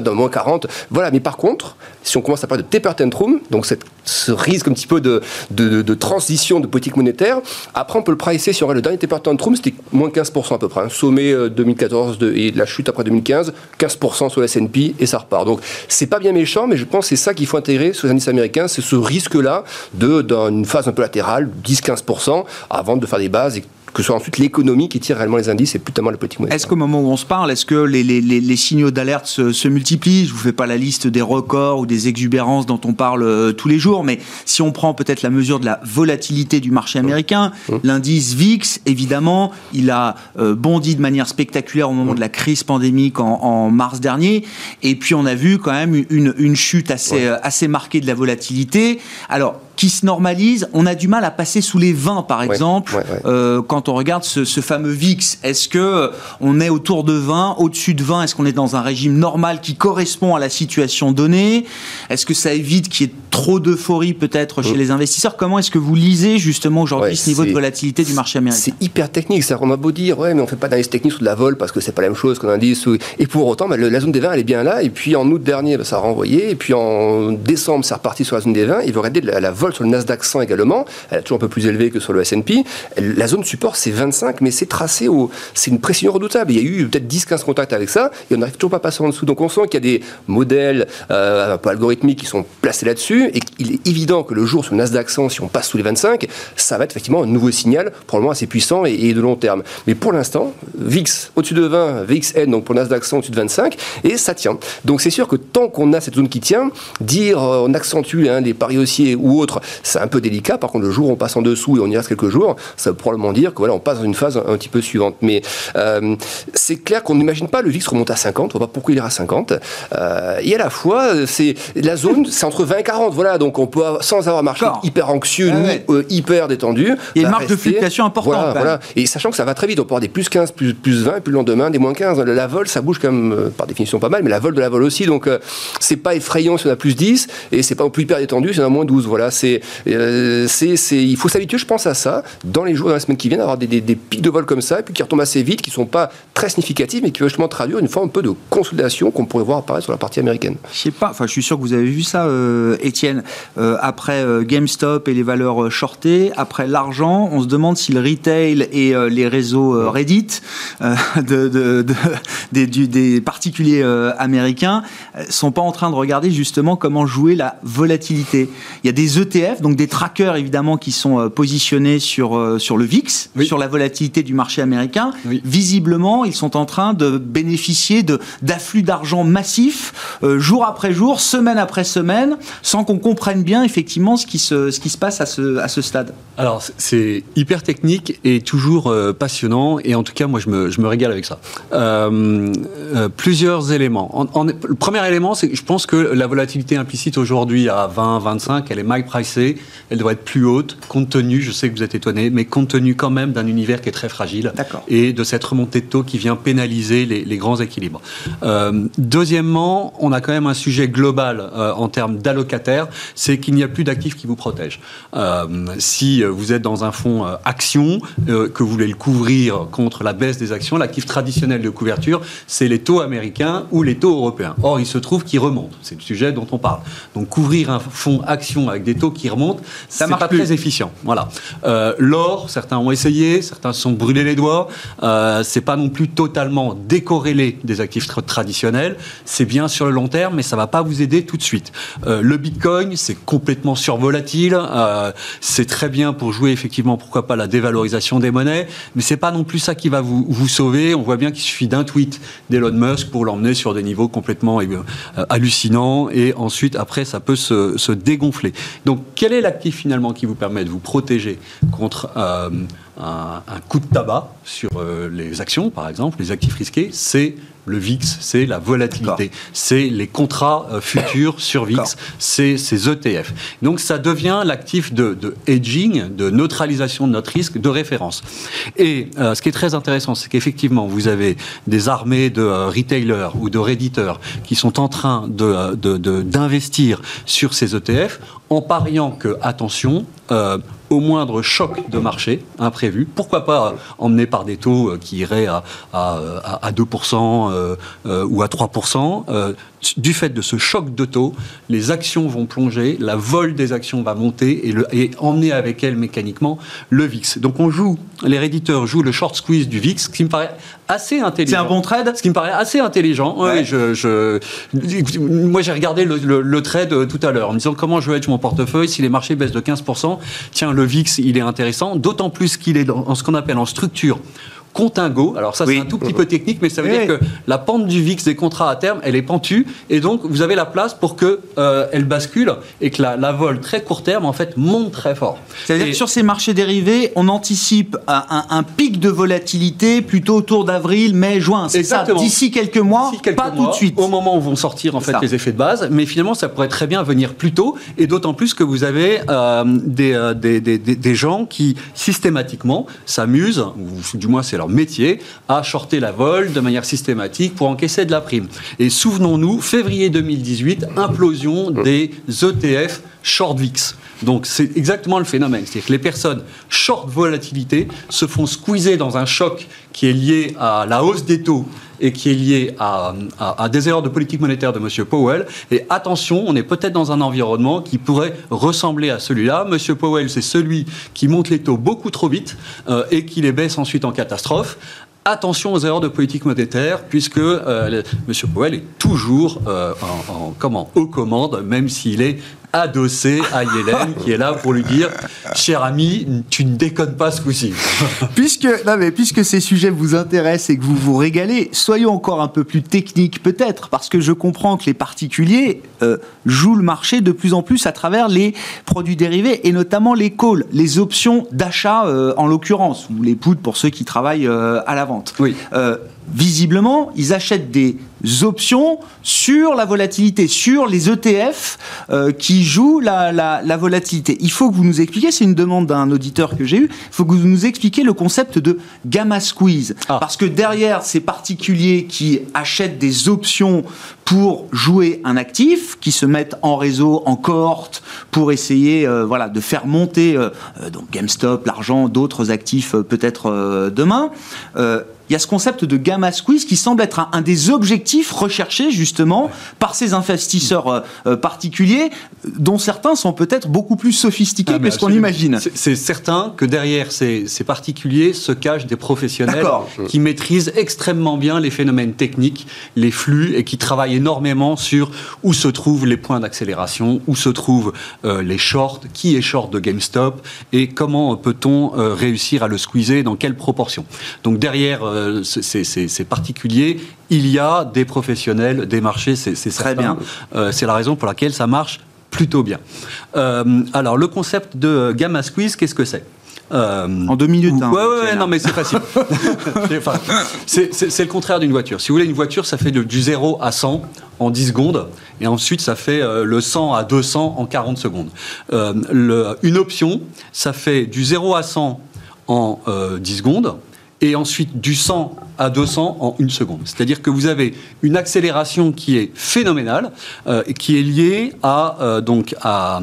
dans, moins 40. Voilà. Mais par contre, si on commence à parler de taper tantrum, donc cette, ce risque un petit peu de, de, transition de politique monétaire, après on peut le pricer regarde le dernier taper tantrum, c'était moins 15% à peu près. Un sommet 2014 euh, et la chute après 2015, 15% sur la S&P et ça repart. Donc c'est pas bien méchant, mais je pense que c'est ça qu'il faut intégrer sur les indices américains, c'est ce risque-là de dans une phase un peu latérale, 10-15%, avant de faire des bases et que ce soit ensuite l'économie qui tire réellement les indices et plus tellement la politique monétaire. Est-ce qu'au moment où on se parle, est-ce que les, les, les, signaux d'alerte se, se, multiplient? Je vous fais pas la liste des records ou des exubérances dont on parle euh, tous les jours, mais si on prend peut-être la mesure de la volatilité du marché américain, mmh. Mmh. l'indice VIX, évidemment, il a euh, bondi de manière spectaculaire au moment mmh. de la crise pandémique en, en, mars dernier, et puis on a vu quand même une, une chute assez, euh, assez marquée de la volatilité. Alors, qui se normalise. On a du mal à passer sous les 20, par exemple, euh, quand on regarde ce, ce fameux VIX. Est-ce que euh, on est autour de 20, au-dessus de 20 Est-ce qu'on est dans un régime normal qui correspond à la situation donnée? Est-ce que ça évite qu'il y ait trop d'euphorie peut-être chez mm. les investisseurs Comment est-ce que vous lisez justement aujourd'hui ce niveau de volatilité du marché américain? C'est hyper technique. Ça, on a beau dire, ouais, mais on fait pas d'analyse technique sur de la vol parce que c'est pas la même chose qu'un indice. Et pour autant, bah, la zone des 20, elle est bien là. Et puis en août dernier, bah, ça a renvoyé. Et puis en décembre, ça reparti sur la zone des 20. Il va arrêter la, la vol sur le Nasdaq 100 également. Elle est toujours un peu plus élevée que sur le S&P. La zone support, c'est 25, mais c'est tracé au... C'est une précision redoutable. Il y a eu peut-être 10-15 contacts avec ça, et on n'arrive toujours pas à passer en dessous. Donc on sent qu'il y a des modèles euh, un peu algorithmiques qui sont placés là-dessus, et il est évident que le jour sur le Nasdaq 100, si on passe sous les 25, ça va être effectivement un nouveau signal, probablement assez puissant et, de long terme. Mais pour l'instant, VIX au-dessus de 20, VXN, donc pour le Nasdaq 100 au-dessus de 25, et ça tient. Donc c'est sûr que tant qu'on a cette zone qui tient, dire euh, on accentue hein, les paris haussiers ou autres, ça un peu délicat. Par contre, le jour où on passe en dessous et on y reste quelques jours, ça veut probablement dire que voilà, on passe dans une phase un, petit peu suivante. Mais euh, c'est clair qu'on n'imagine pas le VIX remonter à 50. On voit pas pourquoi il ira à 50. Euh, et à la fois, c'est la zone, c'est entre 20 et 40. Voilà, donc on peut sans avoir marché hyper anxieux ni euh, hyper détendu. Il y a une marque de fluctuation importante. Voilà, Et sachant que ça va très vite, on peut avoir des plus 15, plus, plus 20, et puis le lendemain des moins 15. La vol, ça bouge quand même par définition pas mal, mais la vol de la vol aussi. Donc c'est pas effrayant si on a plus 10 et c'est pas non plus hyper détendu si on a moins 12. Voilà, c'est euh, c'est, il faut s'habituer, je pense, à ça, dans les jours, dans les semaines qui viennent, avoir des, des, pics de vol comme ça, et puis qui retombent assez vite, qui ne sont pas très significatifs, mais qui vont justement traduire une forme un peu de consolidation qu'on pourrait voir apparaître sur la partie américaine. Je sais pas, enfin, je suis sûr que vous avez vu ça, euh, Étienne. Euh, après GameStop et les valeurs shortées, après l'argent, on se demande si le retail et les réseaux Reddit de, de, des, des, particuliers américains sont pas en train de regarder justement comment jouer la volatilité. Il y a des ETF, donc des trackers évidemment qui sont euh, positionnés sur, euh, sur le VIX, sur la volatilité du marché américain. Visiblement, ils sont en train de bénéficier d'afflux d'argent massif euh, jour après jour, semaine après semaine, sans qu'on comprenne bien effectivement ce qui se, ce qui se passe à ce, à ce stade. Alors c'est hyper technique et toujours passionnant et en tout cas moi je me, je me régale avec ça. plusieurs éléments. En, le premier élément c'est que je pense que la volatilité implicite aujourd'hui à 20, 25, elle est mal pricée elle doit être plus haute, compte tenu, je sais que vous êtes étonné, mais compte tenu quand même d'un univers qui est très fragile et de cette remontée de taux qui vient pénaliser les, grands équilibres. Euh, deuxièmement, on a quand même un sujet global euh, en termes d'allocataires, c'est qu'il n'y a plus d'actifs qui vous protègent. Euh, si vous êtes dans un fonds action, que vous voulez le couvrir contre la baisse des actions, l'actif traditionnel de couverture, c'est les taux américains ou les taux européens. Or, il se trouve qu'ils remontent. C'est le sujet dont on parle. Donc, couvrir un fonds action avec des taux qui remontent, ça marche pas très efficient. Voilà. Euh, l'or, certains ont essayé, certains se sont brûlés les doigts. Euh, c'est pas non plus totalement décorrélé des actifs traditionnels. C'est bien sur le long terme, mais ça va pas vous aider tout de suite. Euh, le Bitcoin, c'est complètement survolatile. Euh, c'est très bien pour jouer effectivement, pourquoi pas la dévalorisation des monnaies, mais c'est pas non plus ça qui va vous, sauver. On voit bien qu'il suffit d'un tweet d'Elon Musk pour l'emmener sur des niveaux complètement hallucinants, et ensuite après ça peut se, dégonfler. Donc quel est l'actif finalement qui vous permet de vous protéger contre euh, un, coup de tabac sur euh, les actions, par exemple, les actifs risqués, c'est le VIX, c'est la volatilité, c'est les contrats euh, futurs sur VIX, c'est ces ETF. Donc ça devient l'actif de, hedging, de neutralisation de notre risque de référence. Et euh, ce qui est très intéressant, c'est qu'effectivement, vous avez des armées de retailers ou de réditeurs qui sont en train d'investir de, sur ces ETF en pariant que, attention, au moindre choc de marché imprévu, pourquoi pas emmené par des taux euh, qui iraient à, à, 2% euh, euh, ou à 3%, du fait de ce choc de taux, les actions vont plonger, la vol des actions va monter et, le, et emmener avec elle mécaniquement le VIX. Donc on joue, les réditeurs jouent le short squeeze du VIX, qui me paraît assez intelligent. C'est un bon trade Ce qui me paraît assez intelligent. je, moi j'ai regardé le, trade tout à l'heure en me disant comment je vais être mon portefeuille si les marchés baissent de 15%. Tiens, le VIX, il est intéressant, d'autant plus qu'il est dans ce qu'on appelle en structure contingo. Alors ça, c'est un tout petit peu technique, mais ça veut dire que la pente du VIX des contrats à terme, elle est pentue, et donc vous avez la place pour que euh, elle bascule et que la, la, vol très court terme, en fait, monte très fort. C'est-à-dire que sur ces marchés dérivés, on anticipe un, un, pic de volatilité plutôt autour d'avril, mai, juin. C'est ça, d'ici quelques mois, pas tout de suite. Au moment où vont sortir en fait les effets de base, mais finalement, ça pourrait très bien venir plus tôt, et d'autant plus que vous avez euh, des, euh, des, des, des, gens qui systématiquement s'amusent, ou du moins c'est leur métier à shorter la vol de manière systématique pour encaisser de la prime. Et souvenons-nous, février 2018, implosion des ETF short VIX. Donc c'est exactement le phénomène. C'est-à-dire que les personnes short volatilité se font squeezer dans un choc qui est lié à la hausse des taux et qui est lié à, des erreurs de politique monétaire de M. Powell. Et attention, on est peut-être dans un environnement qui pourrait ressembler à celui-là. M. Powell, c'est celui qui monte les taux beaucoup trop vite euh, et qui les baisse ensuite en catastrophe attention aux erreurs de politique monétaire, puisque euh, M. Powell est toujours euh, en, comment, aux commandes, même s'il est adossé à Yellen, qui est là pour lui dire Cher ami, tu ne déconnes pas ce coup-ci. puisque, non mais, puisque ces sujets vous intéressent et que vous vous régalez, soyons encore un peu plus techniques peut-être, parce que je comprends que les particuliers euh, jouent le marché de plus en plus à travers les produits dérivés et notamment les calls, les options d'achat euh, en l'occurrence, ou les puts pour ceux qui travaillent euh, à la vente. Oui visiblement, ils achètent des options sur la volatilité, sur les ETF euh, qui jouent la, volatilité. Il faut que vous nous expliquiez, c'est une demande d'un auditeur que j'ai eu, il faut que vous nous expliquiez le concept de gamma squeeze. Ah. Parce que derrière ces particuliers qui achètent des options pour jouer un actif, qui se mettent en réseau, en cohorte, pour essayer euh, voilà, de faire monter euh, donc GameStop, l'argent, d'autres actifs peut-être demain il y a ce concept de gamma squeeze qui semble être un, des objectifs recherchés justement par ces investisseurs euh, euh, particuliers, dont certains sont peut-être beaucoup plus sophistiqués ah, que ce qu'on imagine. C'est certain que derrière ces, particuliers se cachent des professionnels qui maîtrisent extrêmement bien les phénomènes techniques, les flux et qui travaillent énormément sur où se trouvent les points d'accélération, où se trouvent euh, les shorts, qui est short de GameStop et comment peut-on réussir à le squeezer, dans quelle proportion. Donc derrière euh, c'est particulier. Il y a des professionnels, des marchés, c'est très bien. Euh, c'est la raison pour laquelle ça marche plutôt bien. Euh, alors, le concept de gamma squeeze, qu'est-ce que c'est? En deux minutes. Hein, ouais, ouais, non, mais c'est facile. c'est le contraire d'une voiture. Si vous voulez, une voiture, ça fait du 0 à 100 en 10 secondes, et ensuite, ça fait le 100 à 200 en 40 secondes. Le, une option, ça fait du 0 à 100 en 10 secondes, et ensuite du 100 à 200 en une seconde. C'est-à-dire que vous avez une accélération qui est phénoménale, euh, qui est liée à, euh, donc à,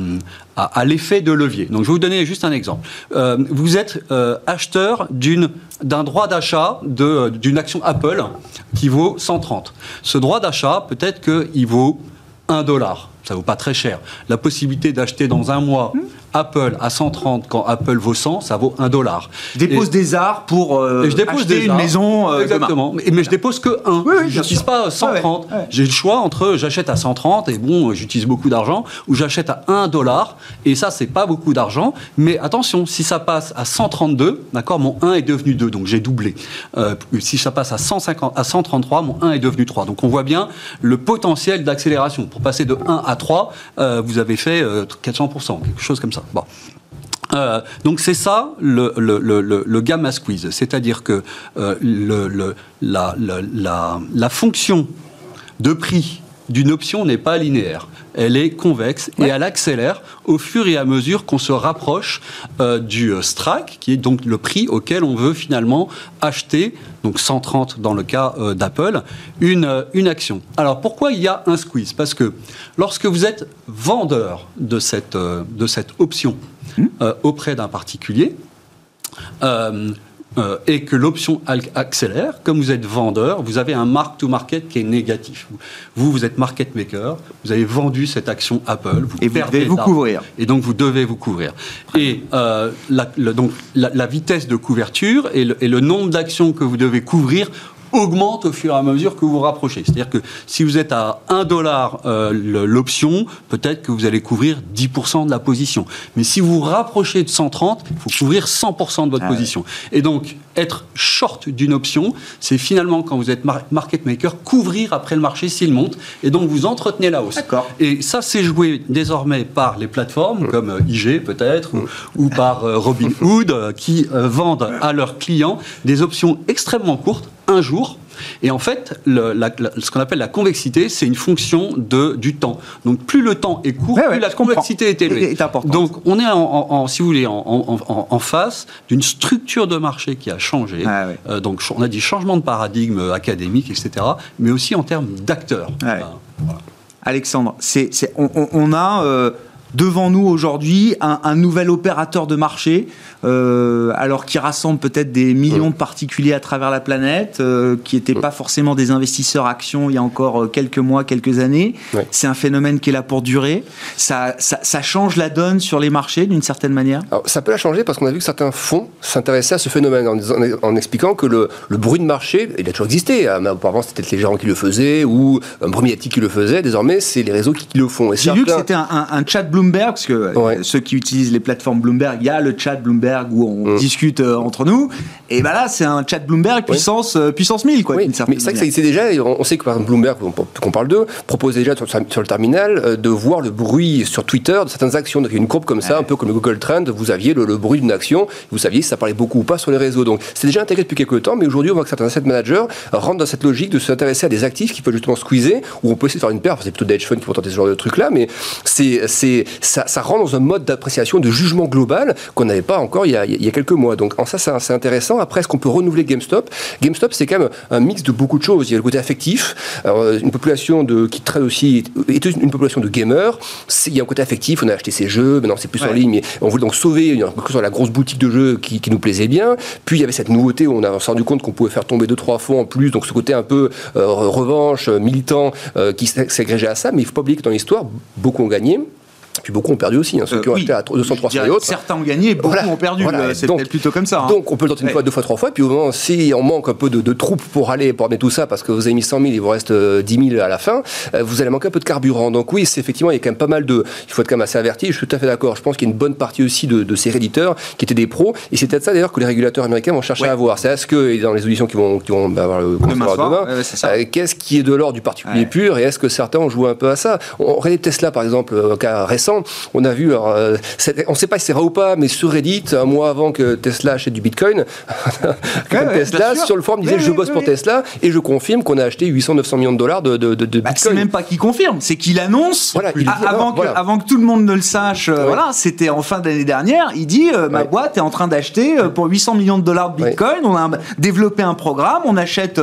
l'effet de levier. Donc je vais vous donner juste un exemple. Euh, vous êtes acheteur d'un droit d'achat d'une action Apple qui vaut 130. Ce droit d'achat, peut-être qu'il vaut 1 dollar. Ça vaut pas très cher. La possibilité d'acheter dans un mois mmh. Apple à 130 quand Apple vaut 100, ça vaut 1 dollar. Je dépose des arts pour euh, je dépose acheter des une maison. Euh, Exactement. Mais, mais, je dépose que 1. Oui, je n'utilise pas 130. J'ai le choix entre j'achète à 130 et bon, j'utilise beaucoup d'argent, ou j'achète à 1 dollar et ça, c'est pas beaucoup d'argent. Mais attention, si ça passe à 132, d'accord, mon 1 est devenu 2, donc j'ai doublé. Euh, si ça passe à, 150, à 133, mon 1 est devenu 3. Donc on voit bien le potentiel d'accélération. Pour passer de 1 à 3, euh, vous avez fait 400%, quelque chose comme ça. Euh, donc c'est ça le, gamma squeeze, c'est-à-dire que euh, la, fonction de prix d'une option n'est pas linéaire. Elle est convexe et elle accélère au fur et à mesure qu'on se rapproche euh, du strike, qui est donc le prix auquel on veut finalement acheter, donc 130 dans le cas d'Apple, une, une action. Alors pourquoi il y a un squeeze? Parce que lorsque vous êtes vendeur de cette, de cette option, euh, auprès d'un particulier. Euh, euh, et que l'option accélère, comme vous êtes vendeur, vous avez un mark-to-market qui est négatif. Vous, vous êtes market maker, vous avez vendu cette action Apple, vous et vous devez vous couvrir. Et donc vous devez vous couvrir. Et la, donc, la, vitesse de couverture et le nombre d'actions que vous devez couvrir augmente au fur et à mesure que vous vous rapprochez. C'est-à-dire que si vous êtes à 1 dollar euh, l'option, peut-être que vous allez couvrir 10% de la position. Mais si vous vous rapprochez de 130, il faut couvrir 100% de votre ah position. Et donc, être short d'une option, c'est finalement, quand vous êtes market maker, couvrir après le marché s'il monte. Et donc, vous entretenez la hausse. Et ça, c'est joué désormais par les plateformes, mmh. comme euh, IG peut-être, ou, par euh, Robinhood, qui vendent à leurs clients des options extrêmement courtes un jour. Et en fait, ce qu'on appelle la convexité, c'est une fonction de, du temps. Donc plus le temps est court, plus la convexité est élevée. Donc on est, en, si vous voulez, en, face d'une structure de marché qui a changé. Ah euh, donc on a dit changement de paradigme académique, etc. Mais aussi en termes d'acteurs. Alexandre, c'est, on, a... Euh, devant nous aujourd'hui un, nouvel opérateur de marché, euh, alors qui rassemble peut-être des millions de particuliers à travers la planète, euh, qui n'étaient pas forcément des investisseurs actions il y a encore euh, quelques mois, quelques années. C'est un phénomène qui est là pour durer. Ça, ça, change la donne sur les marchés d'une certaine manière? Ça peut la changer parce qu'on a vu que certains fonds s'intéressaient à ce phénomène en, en, expliquant que le, le, bruit de marché, il a toujours existé. Hein, auparavant, c'était les gérants qui le faisaient ou un médiatique qui le faisait. Désormais, c'est les réseaux qui, le font. J'ai vu que c'était un, un, chat Bloomberg, parce que euh, ceux qui utilisent les plateformes Bloomberg, il y a le chat Bloomberg où on mm. discute euh, entre nous. Et ben là, c'est un chat Bloomberg puissance, euh, puissance 1000, quoi. Mais c'est vrai que c'est déjà, on sait que par exemple Bloomberg, qu'on parle d'eux, propose déjà sur, le terminal de voir le bruit sur Twitter de certaines actions. Donc il y a une courbe comme ça, un peu comme le Google Trend, vous aviez le, bruit d'une action, vous saviez si ça parlait beaucoup ou pas sur les réseaux. Donc c'est déjà intégré depuis quelques temps, mais aujourd'hui on voit que certains asset managers rentrent dans cette logique de s'intéresser à des actifs qui peuvent justement squeezer, ou on peut essayer de faire une paire, c'est plutôt des hedge funds qui vont tenter ce genre de truc là, mais c'est, ça, ça rentre dans un mode d'appréciation, de jugement global qu'on n'avait pas encore il y, a, il y, a, quelques mois. Donc en ça, c'est intéressant. Après, est-ce qu'on peut renouveler GameStop? GameStop, c'est quand même un mix de beaucoup de choses. Il y a le côté affectif, euh, une population de, qui traite aussi, est une population de gamers. Il y a un côté affectif, on a acheté ses jeux, maintenant c'est plus en ligne, mais on voulait donc sauver sur la grosse boutique de jeux qui, qui, nous plaisait bien. Puis il y avait cette nouveauté où on a s'est rendu compte qu'on pouvait faire tomber deux trois fonds en plus, donc ce côté un peu euh, revanche, militant, euh, qui s'agrégeait à ça. Mais il ne faut pas oublier que dans l'histoire, beaucoup ont gagné. Puis beaucoup ont perdu aussi, hein, ceux qui ont euh, acheté à 200, 300 et autres. Certains ont gagné, beaucoup ont perdu. Voilà. C'est plutôt comme ça. Hein. Donc on peut le tenter une fois, deux fois, trois fois. Puis au moment, si on manque un peu de, troupes pour aller pour amener tout ça, parce que vous avez mis 100 000, il vous reste 10 euh, 000 à la fin, euh, vous allez manquer un peu de carburant. Donc oui, c'est effectivement, il y a quand même pas mal de. Il faut être quand même assez averti. Je suis tout à fait d'accord. Je pense qu'il y a une bonne partie aussi de, ces réditeurs qui étaient des pros. Et c'est peut-être ça d'ailleurs que les régulateurs américains vont chercher à voir. C'est est-ce que, dans les auditions qui vont, qui vont bah, avoir le demain, qu'est-ce qui est de l'ordre du particulier pur et est-ce que certains ont joué un peu à ça? On regardez Tesla par exemple, un cas récent, on a vu euh, on ne sait pas si c'est vrai ou pas, mais sur Reddit, un mois avant que Tesla achète du Bitcoin, Tesla, sur le forum, disait Je bosse pour Tesla et je confirme qu'on a acheté 800-900 millions de dollars de, de, de, bah, C'est même pas qu'il confirme, c'est qu'il annonce, avant, que, avant, que, tout le monde ne le sache, euh, voilà, c'était en fin d'année dernière, il dit euh, Ma boîte est en train d'acheter pour 800 millions de dollars de Bitcoin, on a développé un programme, on achète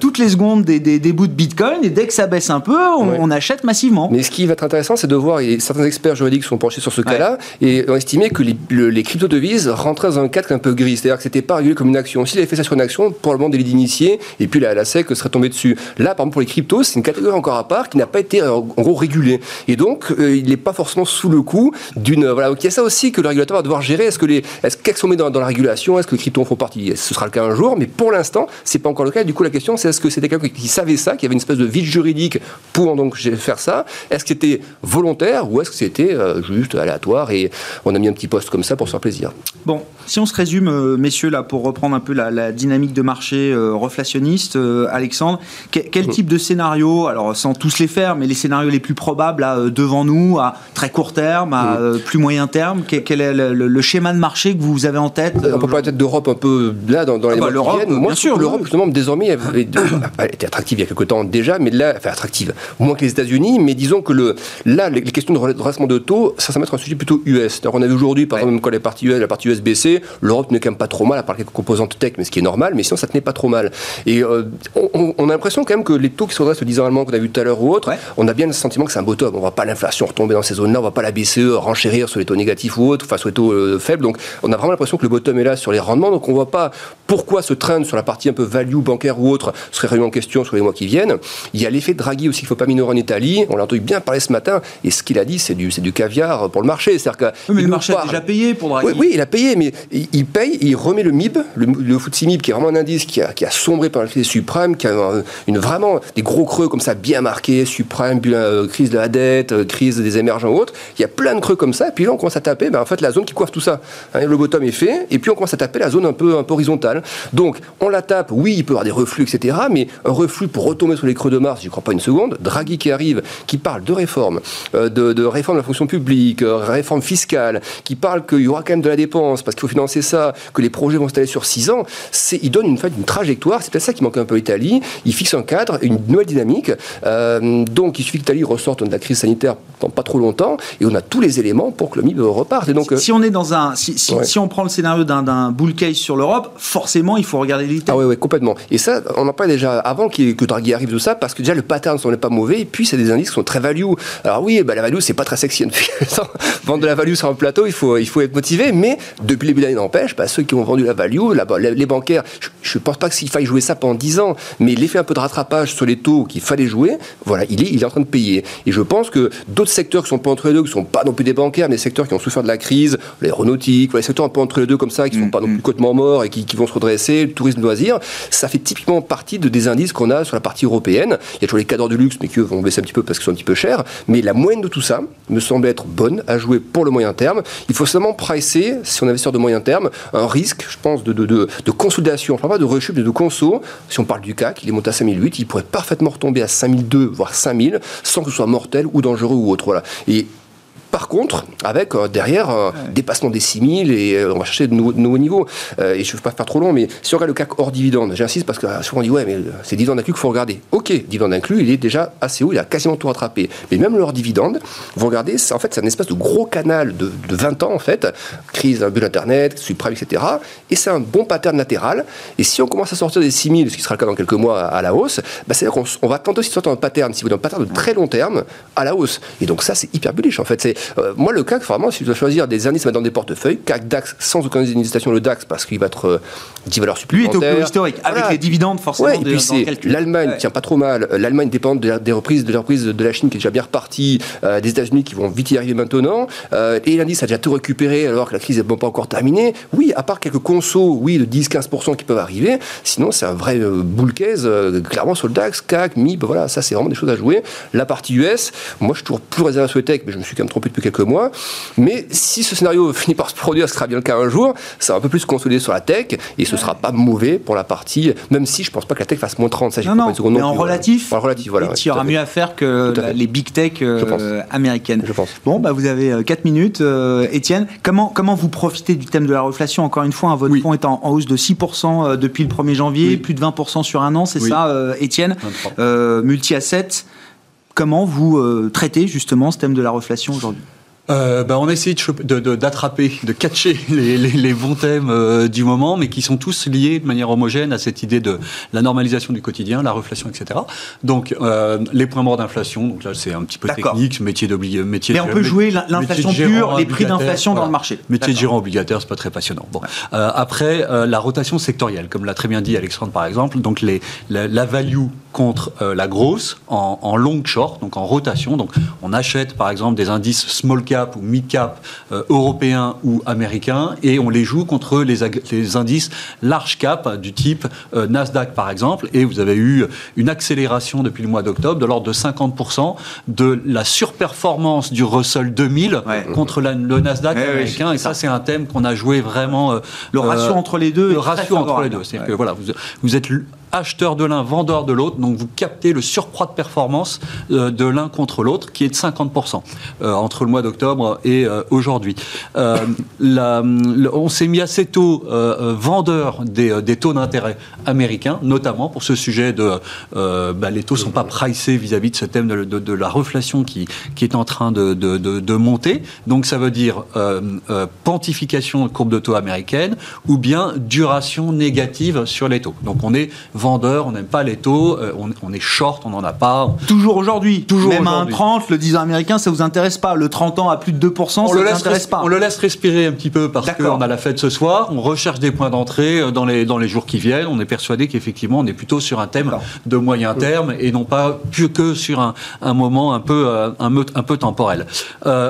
toutes les secondes des, des, bouts de Bitcoin et dès que ça baisse un peu, on, achète massivement. Mais ce qui va être intéressant, c'est de voir, et certains experts juridiques sont penchés sur ce cas-là, et ont estimé que les, les crypto-devises rentraient dans un cadre un peu gris, c'est-à-dire que c'était pas régulé comme une action. S'il avait fait ça sur une action, probablement des d'initiés, et puis la, la SEC serait tombée dessus. Là, par exemple, pour les cryptos, c'est une catégorie encore à part qui n'a pas été en gros régulée. Et donc, euh, il n'est pas forcément sous le coup d'une. Voilà, donc il y a ça aussi que le régulateur va devoir gérer. Est-ce que les. Est-ce qu'est-ce qu'on met dans, dans, la régulation? Est-ce que les cryptos font partie? Ce sera le cas un jour, mais pour l'instant, c'est pas encore le cas. Du coup, la question, c'est est-ce que c'était quelqu'un qui savait ça, qui avait une espèce de vide juridique pour donc faire ça? Est-ce que c'était volontaire ou est-ce que c'est c'était juste aléatoire et on a mis un petit poste comme ça pour se faire plaisir. Bon, si on se résume, messieurs, là, pour reprendre un peu la, dynamique de marché reflationniste, Alexandre, quel, type de scénario, alors sans tous les faire, mais les scénarios les plus probables là, devant nous, à très court terme, à plus moyen terme, quel, est le, schéma de marché que vous avez en tête On peut parler peut-être d'Europe un peu là, dans, dans les ah bah, mois qui viennent. Moi, bien sûr, l'Europe, justement, désormais, elle était attractive il y a quelques temps déjà, mais là, enfin attractive, moins que les États-Unis, mais disons que le, là, les, questions de redressement de taux, ça, va être un sujet plutôt US. on a vu aujourd'hui, par exemple, quand la partie US, la partie US baissait, l'Europe n'est quand même pas trop mal, à part quelques composantes tech, mais ce qui est normal, mais sinon, ça tenait pas trop mal. Et euh, on, a l'impression quand même que les taux qui se redressent, le 10 ans allemand qu'on a vu tout à l'heure ou autre, on a bien le sentiment que c'est un bottom. On va pas l'inflation retomber dans ces zones-là, on va pas la BCE renchérir sur les taux négatifs ou autres, enfin sur les taux euh, faibles. Donc, on a vraiment l'impression que le bottom est là sur les rendements, donc on voit pas pourquoi ce trend sur la partie un peu value bancaire ou autre serait réellement en question sur les mois qui viennent. Il y a l'effet Draghi aussi qu'il ne faut pas minorer en Italie. On l'a entendu bien parler ce matin. Et ce qu'il a dit, c'est du, du caviar pour le marché. que mais le marché a déjà payé pour Draghi. Oui, il a payé, mais il, paye, il remet le MIB, le, le FTSE MIB, qui est vraiment un indice qui a, qui a sombré par la crise suprême, qui a une, vraiment des gros creux comme ça, bien marqués, suprême, euh, crise de la dette, euh, crise des émergents ou autres. Il y a plein de creux comme ça. Et puis là, on commence à taper, ben, en fait, la zone qui coiffe tout ça. Hein, le bottom est fait. Et puis, on commence à taper la zone un peu, un peu horizontale. Donc, on la tape. Oui, il peut y avoir des reflux, etc. Mais un reflux pour retomber sur les creux de Mars, j'y crois pas une seconde. Draghi qui arrive, qui parle de réforme, euh, de, réforme de la fonction publique, euh, réforme fiscale, qui parle qu'il y aura quand même de la dépense parce qu'il faut financer ça, que les projets vont s'installer sur 6 ans, il donne une, une trajectoire. C'est peut-être ça qui manque un peu à l'Italie. Il fixe un cadre, une nouvelle dynamique. Euh, donc, il suffit que l'Italie ressorte de la crise sanitaire dans pas trop longtemps et on a tous les éléments pour que le MIB reparte. Et donc, si, on est dans un, si, si, on prend le scénario d'un bull case sur l'Europe, forcément, il faut regarder l'Italie. Ah oui, oui, complètement. Et ça, on en parlait déjà avant que Draghi arrive de ça, parce que déjà le pattern n'est pas mauvais, et puis c'est des indices qui sont très value. Alors oui, bah, la value, c'est pas très Vendre de la value sur un plateau, il faut, il faut être motivé, mais depuis le début de l'année n'empêche, bah, ceux qui ont vendu la value, les bancaires, je ne pense pas qu'il faille jouer ça pendant 10 ans, mais l'effet un peu de rattrapage sur les taux qu'il fallait jouer, voilà, il est, il est en train de payer. Et je pense que d'autres secteurs qui sont pas entre les deux, qui sont pas non plus des bancaires, mais des secteurs qui ont souffert de la crise, l'aéronautique, les secteurs un peu entre les deux comme ça, qui sont mm, pas non plus mm. côtement morts et qui, qui vont se redresser, le tourisme loisir, ça fait typiquement partie de des indices qu'on a sur la partie européenne. Il y a toujours les cadres du luxe, mais qui vont baisser un petit peu parce qu'ils sont un petit peu chers. Mais la moyenne de tout ça me semble être bonne à jouer pour le moyen terme. Il faut seulement pricer, si on investit de moyen terme, un risque, je pense, de, de, de, de consolidation. Je pas de rechute, mais de conso. Si on parle du CAC, il est monté à 5008, il pourrait parfaitement retomber à 5002, voire 5000, sans que ce soit mortel ou dangereux ou autre. Voilà. Et par contre, avec euh, derrière un dépassement des 6000 et euh, on va chercher de nouveaux, niveaux. Euh, et je ne veux pas faire trop long, mais si on regarde le CAC hors dividende, j'insiste parce que souvent on dit ouais, mais c'est dividende inclus qu'il faut regarder. Ok, dividende inclus, il est déjà assez haut, il a quasiment tout rattrapé. Mais même le hors dividende, vous regardez, en fait, c'est un espèce de gros canal de, 20 ans en fait, crise bulle internet, subprime, etc. Et c'est un bon pattern latéral. Et si on commence à sortir des 6000, ce qui sera le cas dans quelques mois à, la hausse, bah, c'est-à-dire qu'on va tenter aussi de sortir un pattern, si vous voulez, un pattern de très long terme à la hausse. Et donc ça, c'est hyper bullish en fait. C'est euh, moi, le CAC, vraiment, si je dois choisir des indices dans des portefeuilles, CAC, DAX, sans aucune hésitation, le DAX, parce qu'il va être 10 euh, valeurs supplémentaires. Lui est au historique, avec les dividendes, forcément. et puis c'est l'Allemagne, tient pas trop mal. Euh, L'Allemagne dépend des reprises, de la reprise de la Chine qui est déjà bien repartie, des États-Unis qui vont vite y arriver maintenant. et l'indice a déjà tout récupéré alors que la crise n'est pas encore terminée. Oui, à part quelques consos, oui, de 10-15% qui peuvent arriver. Sinon, c'est un vrai bull case, clairement sur le DAX, CAC, MIB, voilà, ça c'est vraiment des choses à jouer. La partie US, moi je suis toujours plus réservé sur les tech, mais je me suis quand même trompé depuis quelques mois. Mais si ce scénario finit par se produire, ce sera bien le cas un jour, ça va un peu plus se consolider sur la tech et ce sera pas mauvais pour la partie, même si je pense pas que la tech fasse moins 30, ça non, non, mais en relatif, en relatif, voilà. Il y aura mieux à faire que les big tech euh, américaines. Je pense. Bon, bah vous avez 4 euh, minutes, euh, Étienne. comment, comment vous profitez du thème de la reflation? Encore une fois, hein, votre fonds est en, hausse de 6% depuis le 1er janvier, plus de 20% sur un an, c'est ça, Étienne? Multi-asset. Comment vous traitez justement ce thème de la reflation aujourd'hui? Euh, bah, on a essayé d'attraper, de, de, catcher les, les, les bons thèmes euh, du moment, mais qui sont tous liés de manière homogène à cette idée de la normalisation du quotidien, la reflation, etc. Donc, euh, les points morts d'inflation, donc là c'est un petit peu technique, métier d'obligation. Mais on peut jouer l'inflation pure, les prix d'inflation dans le marché. Métier de gérant obligataire, c'est pas très passionnant. Bon. Après, la rotation sectorielle, comme l'a très bien dit Alexandre par exemple, donc les, la, la value contre la grosse en, en long short, donc en rotation. Donc, on achète par exemple des indices small cap cap ou mid cap européens ou américains, et on les joue contre les, les indices large cap du type Nasdaq par exemple, et vous avez eu une accélération depuis le mois d'octobre de l'ordre de 50% de la surperformance du Russell 2000 contre le Nasdaq américain, et ça, c'est un thème qu'on a joué vraiment. le ratio entre les deux. Le ratio entre les deux, c'est-à-dire que voilà, vous, vous êtes acheteur de l'un, vendeur de l'autre. Donc vous captez le surcroît de performance euh, de l'un contre l'autre, qui est de 50% euh, entre le mois d'octobre et euh, aujourd'hui. on s'est mis assez tôt vendeur des, taux d'intérêt américains, notamment pour ce sujet de bah, les taux sont pas pricés vis-à-vis de ce thème de, la reflation qui, est en train de, de monter. Donc ça veut dire pontification de courbe de taux américaine ou bien duration négative sur les taux. Donc on est vendeur, on n'aime pas les taux, euh, on, est short, on n'en a pas. Toujours aujourd'hui. Toujours Même à 30, le 10 ans américain, ça vous intéresse pas. Le 30 ans à plus de 2%, on ça vous intéresse pas. On le laisse respirer un petit peu parce qu'on a la fête ce soir, on recherche des points d'entrée euh, dans les, dans les jours qui viennent. On est persuadé qu'effectivement, on est plutôt sur un thème de moyen terme et non pas que sur un, un moment un peu, euh, un, un peu temporel.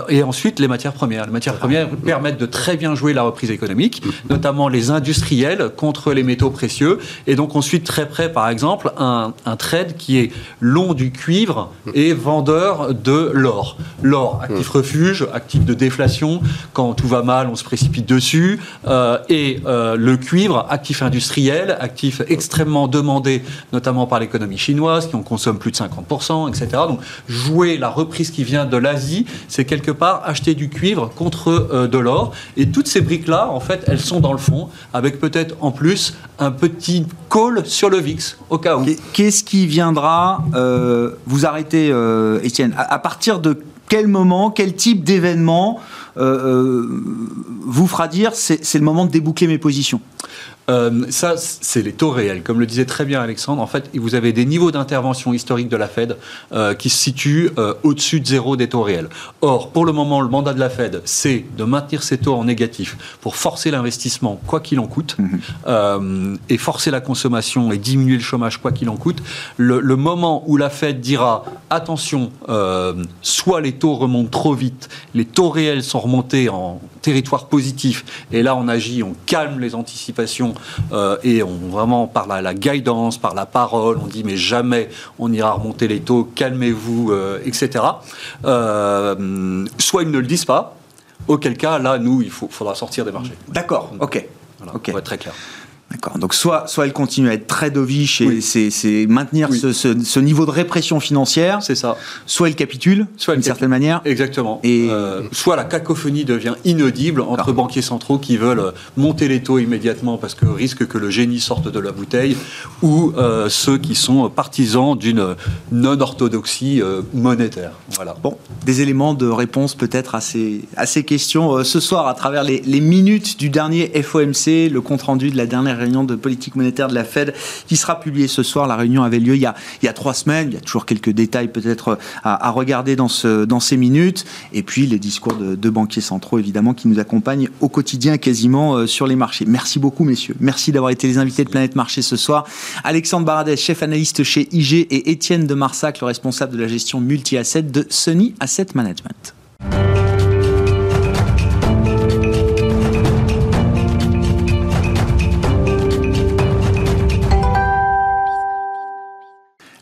et ensuite, les matières premières. Les matières premières permettent de très bien jouer la reprise économique, notamment les industriels contre les métaux précieux. Et donc ensuite, très près, par exemple, un, trade qui est long du cuivre et vendeur de l'or. L'or, actif refuge, actif de déflation. Quand tout va mal, on se précipite dessus. Euh, et euh, le cuivre, actif industriel, actif extrêmement demandé, notamment par l'économie chinoise, qui en consomme plus de 50%, etc. Donc, jouer la reprise qui vient de l'Asie, c'est quelque part acheter du cuivre contre euh, de l'or. Et toutes ces briques-là, en fait, elles sont dans le fond, avec peut-être en plus un petit call sur le VIX, au cas où. Qu'est-ce qui viendra euh, vous arrêter, euh, Étienne? À, partir de quel moment, quel type d'événement euh, vous fera dire c'est le moment de déboucler mes positions? Euh, ça, c'est les taux réels. Comme le disait très bien Alexandre, en fait, vous avez des niveaux d'intervention historiques de la Fed euh, qui se situent euh, au-dessus de zéro des taux réels. Or, pour le moment, le mandat de la Fed, c'est de maintenir ces taux en négatif pour forcer l'investissement, quoi qu'il en coûte, mhm. et forcer la consommation et diminuer le chômage, quoi qu'il en coûte. Le, le, moment où la Fed dira attention, soit les taux remontent trop vite, les taux réels sont remontés en territoire positif, et là on agit, on calme les anticipations euh, et on vraiment par la, la, guidance, par la parole, on dit mais jamais on ira remonter les taux, calmez-vous, euh, etc. Euh, soit ils ne le disent pas, auquel cas là nous il faudra sortir des marchés. D'accord, ok. Voilà, Pour être très clair. D'accord. Donc soit, soit elle continue à être très dovish et c'est maintenir ce, niveau de répression financière. C'est ça. Soit elle capitule, d'une certaine manière. Exactement. Et euh, soit la cacophonie devient inaudible entre banquiers centraux qui veulent euh, monter les taux immédiatement parce que risque que le génie sorte de la bouteille, ou euh, ceux qui sont partisans d'une non-orthodoxie monétaire. Voilà. Bon, des éléments de réponse peut-être à ces, à ces questions ce soir à travers les, les minutes du dernier FOMC, le compte rendu de la dernière réunion de politique monétaire de la Fed qui sera publiée ce soir. La réunion avait lieu il y a, trois semaines. Il y a toujours quelques détails peut-être à, regarder dans, ce, dans ces minutes. Et puis les discours de, de, banquiers centraux, évidemment, qui nous accompagnent au quotidien quasiment euh, sur les marchés. Merci beaucoup, messieurs. Merci d'avoir été les invités de Planète Marché ce soir. Alexandre Baradès, chef analyste chez IG, et Étienne de Marsac, le responsable de la gestion multi-asset de Sony Asset Management.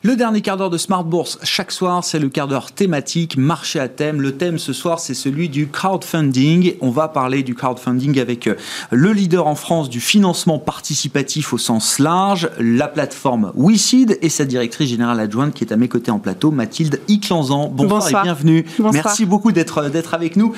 Le dernier quart d'heure de Smart Bourse, chaque soir, c'est le quart d'heure thématique, marché à thème. Le thème ce soir, c'est celui du crowdfunding. On va parler du crowdfunding avec euh, le leader en France du financement participatif au sens large, la plateforme WeSeed et sa directrice générale adjointe qui est à mes côtés en plateau, Mathilde Iclanzan. Bonsoir, et bienvenue. Merci beaucoup d'être euh, d'être avec nous.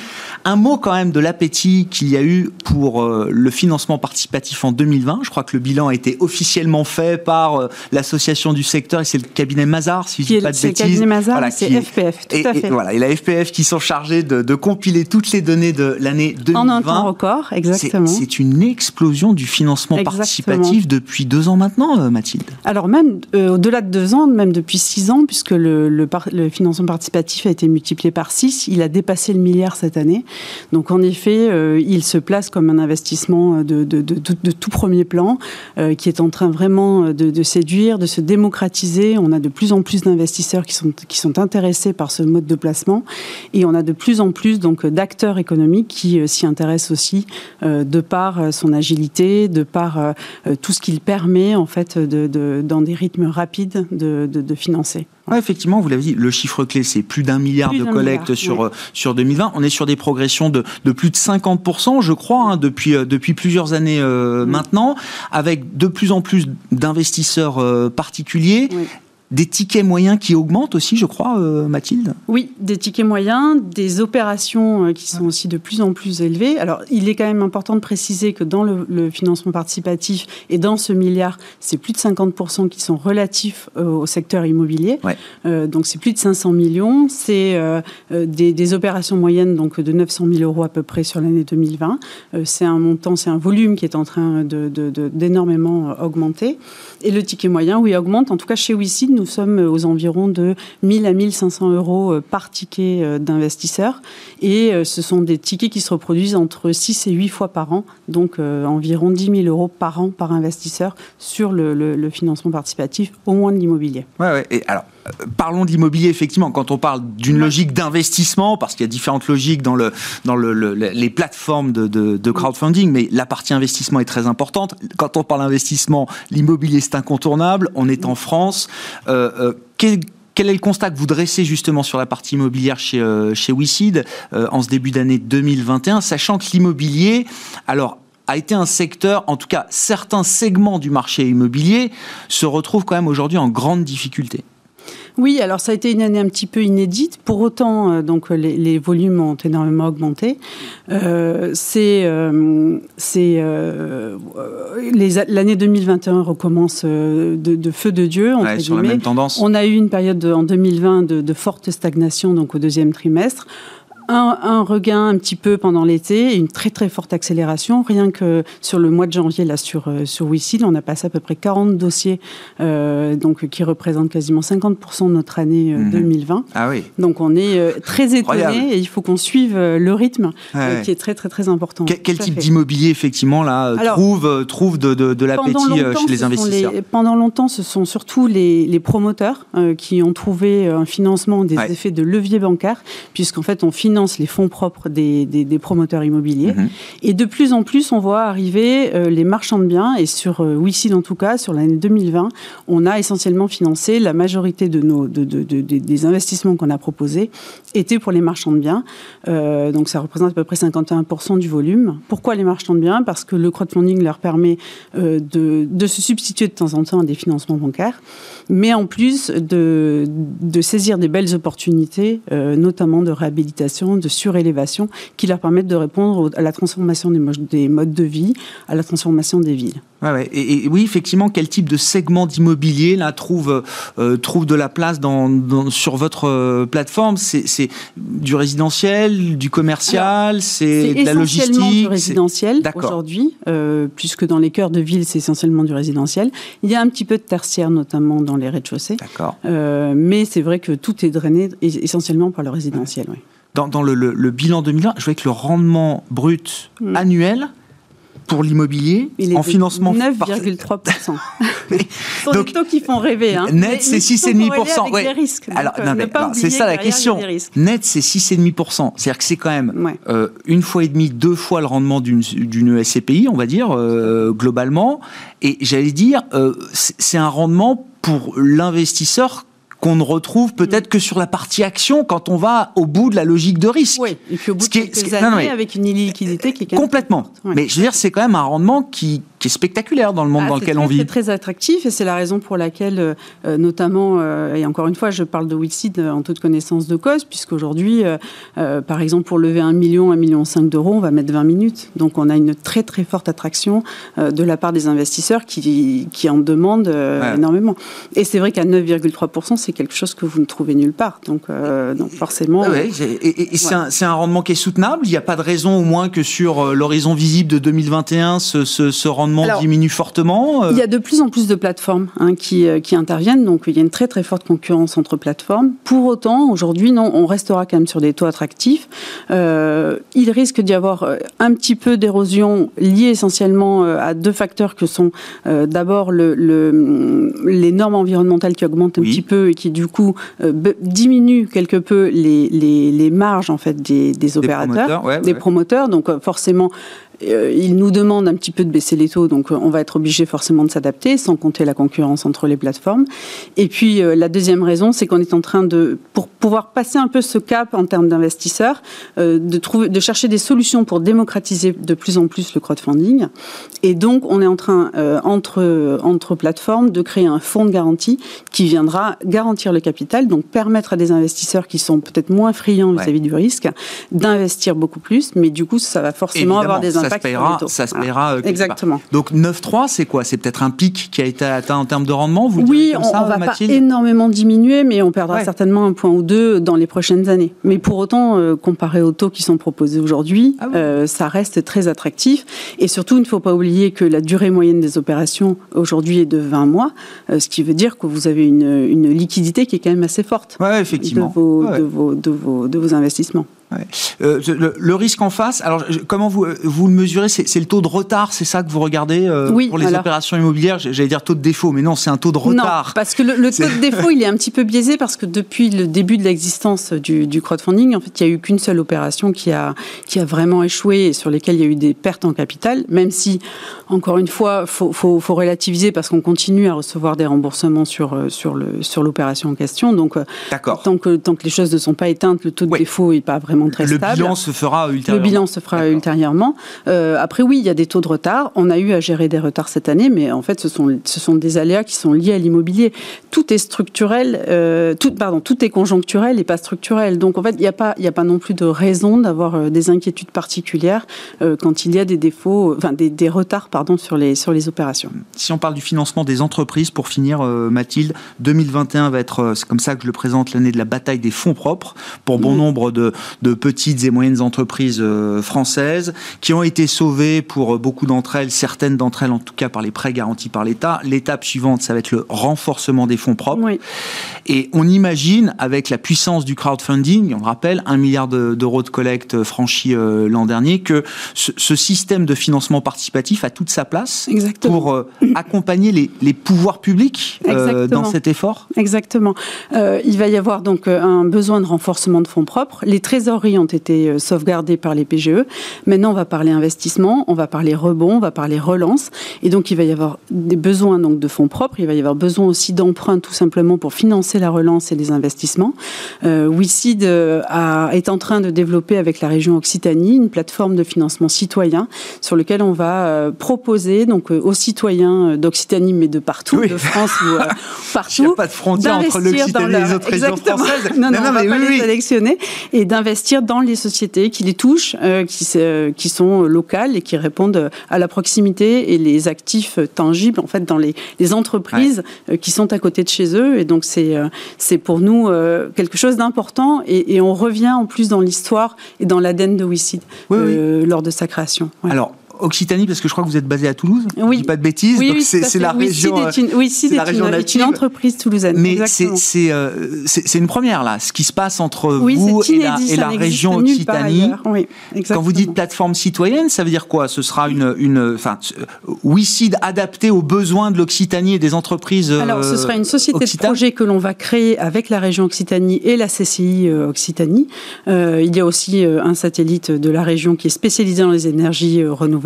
Un mot quand même de l'appétit qu'il y a eu pour euh, le financement participatif en 2020. Je crois que le bilan a été officiellement fait par l'association du secteur et c'est le cabinet Mazar, si je ne dis pas de bêtises. cabinet Mazar, c'est FPF, tout et, à fait. Et, voilà, et la FPF qui sont chargés de, compiler toutes les données de l'année 2020. En un temps record, exactement. C'est une explosion du financement participatif depuis deux ans maintenant, euh, Mathilde. Alors même euh, au-delà de deux ans, même depuis six ans, puisque le, le, le, financement participatif a été multiplié par six, il a dépassé le milliard cette année. Donc en effet, euh, il se place comme un investissement de, de, de, de tout premier plan, qui est en train vraiment de, séduire, de se démocratiser On a de plus en plus d'investisseurs qui sont, qui sont intéressés par ce mode de placement et on a de plus en plus donc d'acteurs économiques qui s'y intéressent aussi de par son agilité, de par tout ce qu'il permet en fait de, dans des rythmes rapides de, de financer. Ouais, effectivement, vous l'avez dit, le chiffre clé, c'est plus d'un milliard de collectes sur, sur 2020. On est sur des progressions de, de plus de 50%, je crois, hein, depuis, euh, depuis plusieurs années euh, maintenant, avec de plus en plus d'investisseurs euh, particuliers. Des tickets moyens qui augmentent aussi, je crois, euh, Mathilde Oui, des tickets moyens, des opérations euh, qui sont aussi de plus en plus élevées. Alors, il est quand même important de préciser que dans le, financement participatif et dans ce milliard, c'est plus de 50% qui sont relatifs euh, au secteur immobilier. donc, c'est plus de 500 millions. C'est des, opérations moyennes donc de 900 000 euros à peu près sur l'année 2020. c'est un montant, c'est un volume qui est en train d'énormément de, augmenter. Et le ticket moyen, oui, augmente. En tout cas, chez WICID, nous sommes aux environs de 1000 à 1500 euros euh, par ticket euh, d'investisseur. Et euh, ce sont des tickets qui se reproduisent entre 6 et 8 fois par an, donc environ 10 000 euros par an par investisseur sur le, financement participatif, au moins de l'immobilier. Ouais, ouais. Et alors, parlons de l'immobilier, effectivement, quand on parle d'une logique d'investissement, parce qu'il y a différentes logiques dans, le, dans le, les plateformes de, de, crowdfunding, mais la partie investissement est très importante. Quand on parle d'investissement, l'immobilier, c'est incontournable. On est en France. Euh, euh, quel, est le constat que vous dressez justement sur la partie immobilière chez, euh, chez WeSeed en ce début d'année 2021, sachant que l'immobilier, alors a été un secteur, en tout cas certains segments du marché immobilier, se retrouvent quand même aujourd'hui en grande difficulté? Oui, alors ça a été une année un petit peu inédite. Pour autant, euh, donc les, volumes ont énormément augmenté. Euh, c'est euh, l'année 2021 recommence de, feu de Dieu. Ouais, sur la même tendance. On a eu une période en 2020 de, de forte stagnation, donc au deuxième trimestre un, regain un petit peu pendant l'été et une très très forte accélération. Rien que sur le mois de janvier, là sur, euh, sur on a passé à peu près 40 dossiers euh, donc, qui représentent quasiment 50% de notre année 2020. Euh, mhm. Ah oui. Donc on est très étonné et il faut qu'on suive le rythme qui est très très très important. quel type d'immobilier effectivement là trouve, trouve de, de, l'appétit chez les investisseurs? Pendant longtemps, ce sont surtout les, les promoteurs qui ont trouvé un financement des effets de levier bancaire puisqu'en fait on finance les fonds propres des, promoteurs immobiliers. Mhm. Et de plus en plus, on voit arriver euh, les marchands de biens. Et sur euh, en tout cas, sur l'année 2020, on a essentiellement financé la majorité de nos, des investissements qu'on a proposés étaient pour les marchands de biens. Euh, donc ça représente à peu près 51% du volume. Pourquoi les marchands de biens? Parce que le crowdfunding leur permet euh, de, de, se substituer de temps en temps à des financements bancaires, mais en plus de, de saisir des belles opportunités, notamment de réhabilitation de surélévation, qui leur permettent de répondre à la transformation des, des modes de vie, à la transformation des villes. Et, oui, effectivement, quel type de segment d'immobilier là trouve euh, trouve de la place dans, sur votre euh, plateforme? C'est du résidentiel, du commercial, c'est de la logistique. C'est du résidentiel aujourd'hui, euh, puisque dans les cœurs de ville, c'est essentiellement du résidentiel. Il y a un petit peu de tertiaire, notamment dans les rez-de-chaussée. D'accord. mais c'est vrai que tout est drainé essentiellement par le résidentiel. Oui dans, le, bilan 2020, je vois que le rendement brut annuel pour l'immobilier en financement 9,3%. Donc, des taux qui font rêver. Hein. Net, c'est 6,5%. Ouais. Risques, alors, euh, c'est ça la question. Net, c'est 6,5%. C'est-à-dire que c'est quand même euh, une fois et demie, deux fois le rendement d'une SCPI, on va dire, euh, globalement. Et j'allais dire, c'est un rendement pour l'investisseur qu'on ne retrouve peut-être que sur la partie action quand on va au bout de la logique de risque. Oui, et puis au bout de quelques années, avec une illiquidité qui est complètement. Mais je veux dire, c'est quand même un rendement qui qui est spectaculaire dans le monde ah, dans lequel on vit. C'est très attractif et c'est la raison pour laquelle, euh, euh, notamment, euh, et encore une fois, je parle de Wixid en toute connaissance de cause, puisqu'aujourd'hui, par exemple, pour lever un million, un million cinq d'euros, on va mettre 20 minutes. Donc on a une très très forte attraction de la part des investisseurs qui, qui en demandent énormément. Et c'est vrai qu'à 9,3%, c'est quelque chose que vous ne trouvez nulle part. Donc, donc forcément. et, et, c'est un, un, rendement qui est soutenable. Il n'y a pas de raison, au moins, que sur l'horizon visible de 2021, ce, ce, ce rendement diminue fortement Il y a de plus en plus de plateformes hein, qui, qui interviennent, donc il y a une très très forte concurrence entre plateformes. Pour autant, aujourd'hui, non, on restera quand même sur des taux attractifs. il risque d'y avoir un petit peu d'érosion liée essentiellement à deux facteurs que sont d'abord le, les normes environnementales qui augmentent un petit peu et qui du coup diminuent quelque peu les, les, les marges en fait des, des opérateurs, des promoteurs. Donc euh, forcément, euh, ils nous demandent un petit peu de baisser les taux, donc euh, on va être obligé forcément de s'adapter, sans compter la concurrence entre les plateformes. Et puis la deuxième raison, c'est qu'on est en train de, pour pouvoir passer un peu ce cap en termes d'investisseurs, de trouver, de chercher des solutions pour démocratiser de plus en plus le crowdfunding. Et donc on est en train entre entre plateformes de créer un fonds de garantie qui viendra garantir le capital, donc permettre à des investisseurs qui sont peut-être moins friands vis-à-vis du risque d'investir beaucoup plus, mais du coup ça va forcément avoir des ça se paiera, Ça se paiera Exactement. Donc 9,3 c'est quoi? C'est peut-être un pic qui a été atteint en termes de rendement? Vous Oui, on, ne va pas énormément diminuer, mais on perdra certainement un point ou deux dans les prochaines années. Mais pour autant, euh, comparé aux taux qui sont proposés aujourd'hui, ah euh, ça reste très attractif. Et surtout, il ne faut pas oublier que la durée moyenne des opérations aujourd'hui est de 20 mois, euh, ce qui veut dire que vous avez une, une liquidité qui est quand même assez forte. Ouais, effectivement. De vos, de vos, de vos, de vos investissements. Euh, le, risque en face, alors comment vous, vous le mesurez? C'est le taux de retard, c'est ça que vous regardez euh, pour les opérations immobilières? J'allais dire taux de défaut, mais non, c'est un taux de retard. Non, parce que le, taux de défaut, il est un petit peu biaisé parce que depuis le début de l'existence du, du, crowdfunding, en fait, il n'y a eu qu'une seule opération qui a, qui a vraiment échoué et sur lesquelles il y a eu des pertes en capital, même si, encore une fois, faut, faut, faut relativiser parce qu'on continue à recevoir des remboursements sur, euh, sur l'opération sur en question. Donc, tant que, tant que les choses ne sont pas éteintes, le taux de défaut n'est pas vraiment très le bilan se fera ultérieurement. Le bilan se fera ultérieurement. Euh, après, oui, il y a des taux de retard. On a eu à gérer des retards cette année, mais en fait, ce sont, ce sont des aléas qui sont liés à l'immobilier. Tout est structurel, euh, tout, pardon, tout est conjoncturel et pas structurel. Donc, en fait, il n'y a, pas, a pas non plus de raison d'avoir euh, des inquiétudes particulières quand il y a des défauts, enfin, des, des, retards pardon, sur, les, sur les opérations. Si on parle du financement des entreprises, pour finir, Mathilde, 2021 va être, c'est comme ça que je le présente, l'année de la bataille des fonds propres pour bon nombre de, de petites et moyennes entreprises euh, françaises qui ont été sauvées pour beaucoup d'entre elles, certaines d'entre elles en tout cas par les prêts garantis par l'État. L'étape suivante, ça va être le renforcement des fonds propres. Et on imagine, avec la puissance du crowdfunding, on rappelle, un milliard d'euros de collecte franchi euh, l'an dernier, que ce, système de financement participatif a toute sa place pour euh, accompagner les, les, pouvoirs publics dans cet effort Exactement. il va y avoir donc un besoin de renforcement de fonds propres. Les trésoreries ont été euh, sauvegardés par les PGE. Maintenant, on va parler investissement, on va parler rebond, on va parler relance. Et donc, il va y avoir des besoins donc, de fonds propres. Il va y avoir besoin aussi d'emprunts, tout simplement, pour financer la relance et les investissements. Euh, WICID euh, est en train de développer avec la région Occitanie une plateforme de financement citoyen sur lequel on va euh, proposer donc aux citoyens d'Occitanie, mais de partout, de France ou partout. Il n'y a pas de frontière entre l'Occitanie et les autres régions françaises. Non, non, non, on va pas les sélectionner et d'investir dans les sociétés qui les touchent, euh, qui, euh, qui, sont locales et qui répondent à la proximité et les actifs tangibles en fait dans les, les entreprises euh, qui sont à côté de chez eux. Et donc c'est c'est pour nous quelque chose d'important et, on revient en plus dans l'histoire et dans l'ADN de WICID lors de sa création. Alors Occitanie, parce que je crois que vous êtes basé à Toulouse. Oui. Je dis pas de bêtises. Oui, c'est la région. oui, c'est la région une, une entreprise toulousaine. Mais euh, c'est une première là, ce qui se passe entre vous et la, et la région Occitanie. Oui, Quand vous dites plateforme citoyenne, ça veut dire quoi? Ce sera une, une, enfin, WICID adapté aux besoins de l'Occitanie et des entreprises. Alors, ce sera une société de projet que l'on va créer avec la région Occitanie et la CCI euh, Occitanie. Euh, il y a aussi un satellite de la région qui est spécialisé dans les énergies renouvelables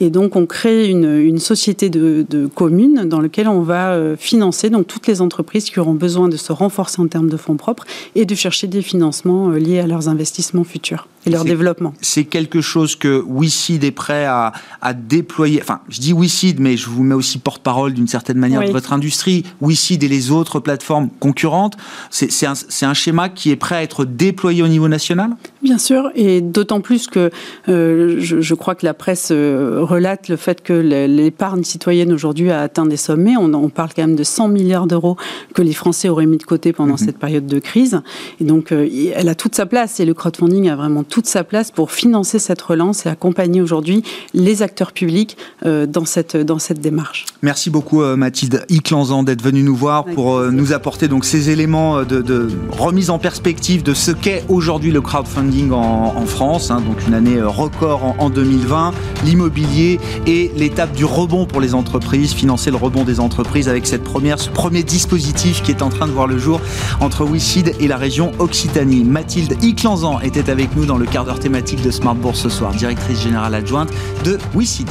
et donc, on crée une, société de, communes dans laquelle on va euh, financer donc, toutes les entreprises qui auront besoin de se renforcer en termes de fonds propres et de chercher des financements euh, liés à leurs investissements futurs et leur développement. C'est quelque chose que WICID est prêt à, déployer. Enfin, je dis WICID, mais je vous mets aussi porte-parole d'une certaine manière de votre industrie. WICID et les autres plateformes concurrentes, c'est un, un, schéma qui est prêt à être déployé au niveau national? Bien sûr, et d'autant plus que euh, je, je, crois que la presse relate le fait que l'épargne citoyenne aujourd'hui a atteint des sommets. On, on, parle quand même de 100 milliards d'euros que les Français auraient mis de côté pendant mhm. cette période de crise. Et donc, elle a toute sa place et le crowdfunding a vraiment toute sa place pour financer cette relance et accompagner aujourd'hui les acteurs publics dans, cette, dans cette démarche. Merci beaucoup Mathilde Iclanzan d'être venue nous voir pour nous apporter donc ces éléments de, de remise en perspective de ce qu'est aujourd'hui le crowdfunding en, en France. Hein, donc une année record en, en 2020, l'immobilier et l'étape du rebond pour les entreprises, financer le rebond des entreprises avec ce premier dispositif qui est en train de voir le jour entre WICID et la région Occitanie. Mathilde Iclanzan était avec nous dans le quart d'heure thématique de Smart Bourse ce soir, directrice générale adjointe de WICID.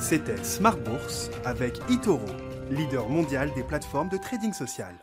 C'était Smart Bourse avec Itoro, leader mondial des plateformes de trading social.